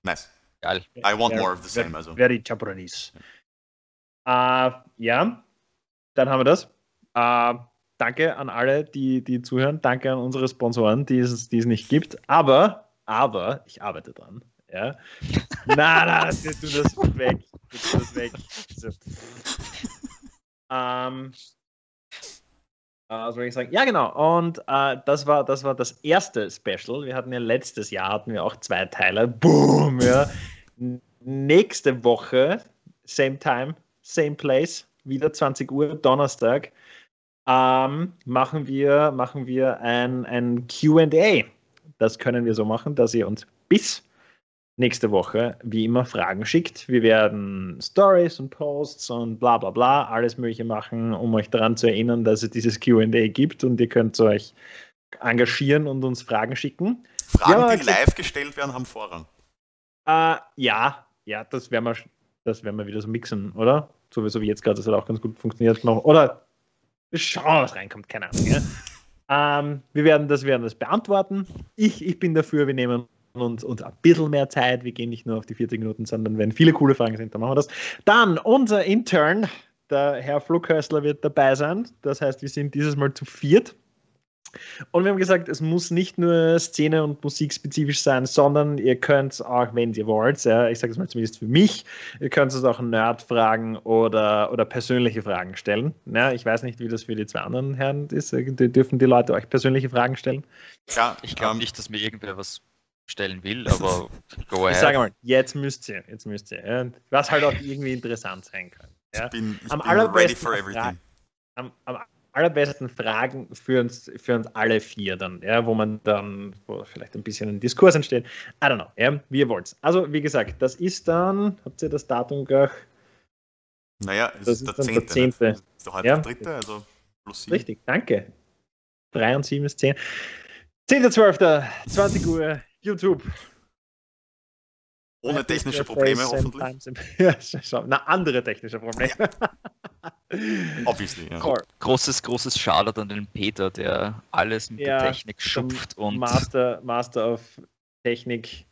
Nice. Geil. I want Ja, more of the same. Also. Very Japanese. Äh, ja, dann haben wir das. Äh, danke an alle, die, die zuhören. Danke an unsere Sponsoren, die es, die es nicht gibt. Aber, aber, ich arbeite dran. Ja. na, na, tun das weg. Tun das weg. So. Ähm, äh, was soll ich sagen? Ja, genau. Und äh, das, war, das war das erste Special. Wir hatten ja letztes Jahr hatten wir auch zwei Teile. Boom! Ja. Nächste Woche, same time, same place, wieder 20 Uhr, Donnerstag, ähm, machen wir, machen wir ein, ein QA. Das können wir so machen, dass ihr uns bis nächste Woche wie immer Fragen schickt. Wir werden Stories und Posts und bla bla bla, alles Mögliche machen, um euch daran zu erinnern, dass es dieses QA gibt und ihr könnt euch engagieren und uns Fragen schicken. Fragen, Ja, die live gestellt werden, haben Vorrang. Äh, ja, ja, das werden wir, das werden wir wieder so mixen, oder? Sowieso wie jetzt gerade, das hat auch ganz gut funktioniert noch. Oder wir schauen, was reinkommt, keine Ahnung. Ja? ähm, wir werden das, werden das beantworten. Ich, ich bin dafür, wir nehmen uns, uns ein bisschen mehr Zeit. Wir gehen nicht nur auf die 40 Minuten, sondern wenn viele coole Fragen sind, dann machen wir das. Dann unser Intern, der Herr Flughöstler, wird dabei sein. Das heißt, wir sind dieses Mal zu viert. Und wir haben gesagt, es muss nicht nur Szene- und Musikspezifisch sein, sondern ihr könnt auch, wenn ihr wollt, ja, ich sage es mal zumindest für mich, ihr könnt uns auch Nerd-Fragen oder, oder persönliche Fragen stellen. Ja, ich weiß nicht, wie das für die zwei anderen Herren ist. Dürfen die Leute euch persönliche Fragen stellen? Ja, Ich glaube ähm, nicht, dass mir irgendwer was stellen will, aber go Ich ahead. sage mal, jetzt müsst ihr, jetzt müsst ihr. Was halt auch irgendwie interessant sein kann. Ja. Ich bin, ich Am bin ready allerbesten for Fra- everything. am, am allerbesten Fragen für uns, für uns alle vier dann, ja, wo man dann wo vielleicht ein bisschen ein Diskurs entsteht. I don't know, ja, wie ihr wollt. Also, wie gesagt, das ist dann, habt ihr das Datum gleich? Naja, es Das ist ist der dann der 10. zehnte. ne? Ist doch heute Ja. der dritte, also plus sieben. Richtig, danke. 3 und 7 ist 10. 10.12. 20 Uhr, YouTube. Ohne technische Probleme, hoffentlich. Ja, na, andere technische Probleme. Obviously, ja. Großes, großes Shoutout an den Peter, der alles mit Ja, der Technik schupft und Master, Master of Technik,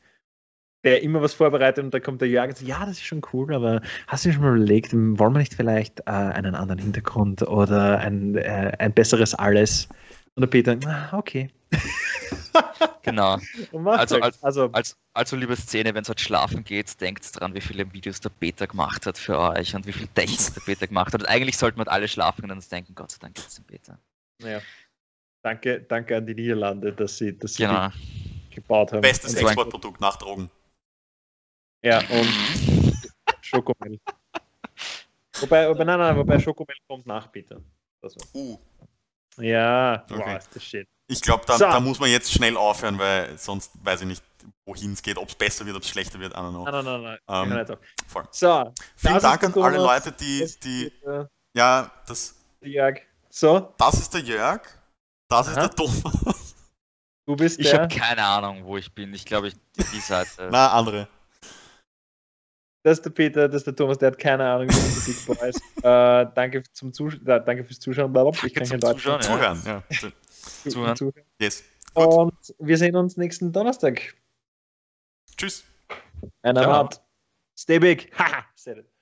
der immer was vorbereitet und da kommt der Jörg und sagt, ja, das ist schon cool, aber hast du dir schon mal überlegt, wollen wir nicht vielleicht äh, einen anderen Hintergrund oder ein, äh, ein besseres Alles? Und der Peter, ah, okay. genau. Also, halt. als- also Also, also liebe Szene, wenn es halt schlafen geht, denkt dran, wie viele Videos der Peter gemacht hat für euch und wie viel Technik der Peter gemacht hat. Und eigentlich sollten wir alle schlafen und uns denken, Gott sei Dank gibt es den Peter. ja. Danke, danke an die Niederlande, dass sie, dass sie Genau. gebaut haben. Bestes Und- so ein- Exportprodukt nach Drogen. Ja, und Schokomilch. Wobei, wobei, nein, nein, wobei Schokomilch kommt nach, Peter. Also, Uh, ja, Okay. wow, ist das shit. ich glaube, da, So. da muss man jetzt schnell aufhören, weil sonst weiß ich nicht, wohin es geht, ob es besser wird, ob es schlechter wird, I don't know. Nein, nein, nein, nein. Ähm. So, Vielen Dank ist an der alle Leute, die, das die, ist der ja, das, Jörg. So, das ist der Jörg, das ist Aha. der Thomas. du bist Ich habe keine Ahnung, wo ich bin. Ich glaube, ich die Seite. Na, andere. Das ist der Peter, das ist der Thomas, der hat keine Ahnung, wie das Big Boy ist. Äh, danke, zum Zusch äh, danke fürs Zuschauen. Blablabla. Ich Danke kann zum kein Deutsch. Zuschauen, ja. Zuhören, ja. Zu- Zuhören. Zuhören. Yes. Gut. Und wir sehen uns nächsten Donnerstag. Tschüss. Einer Ciao. hat. Stay big. Haha, said it.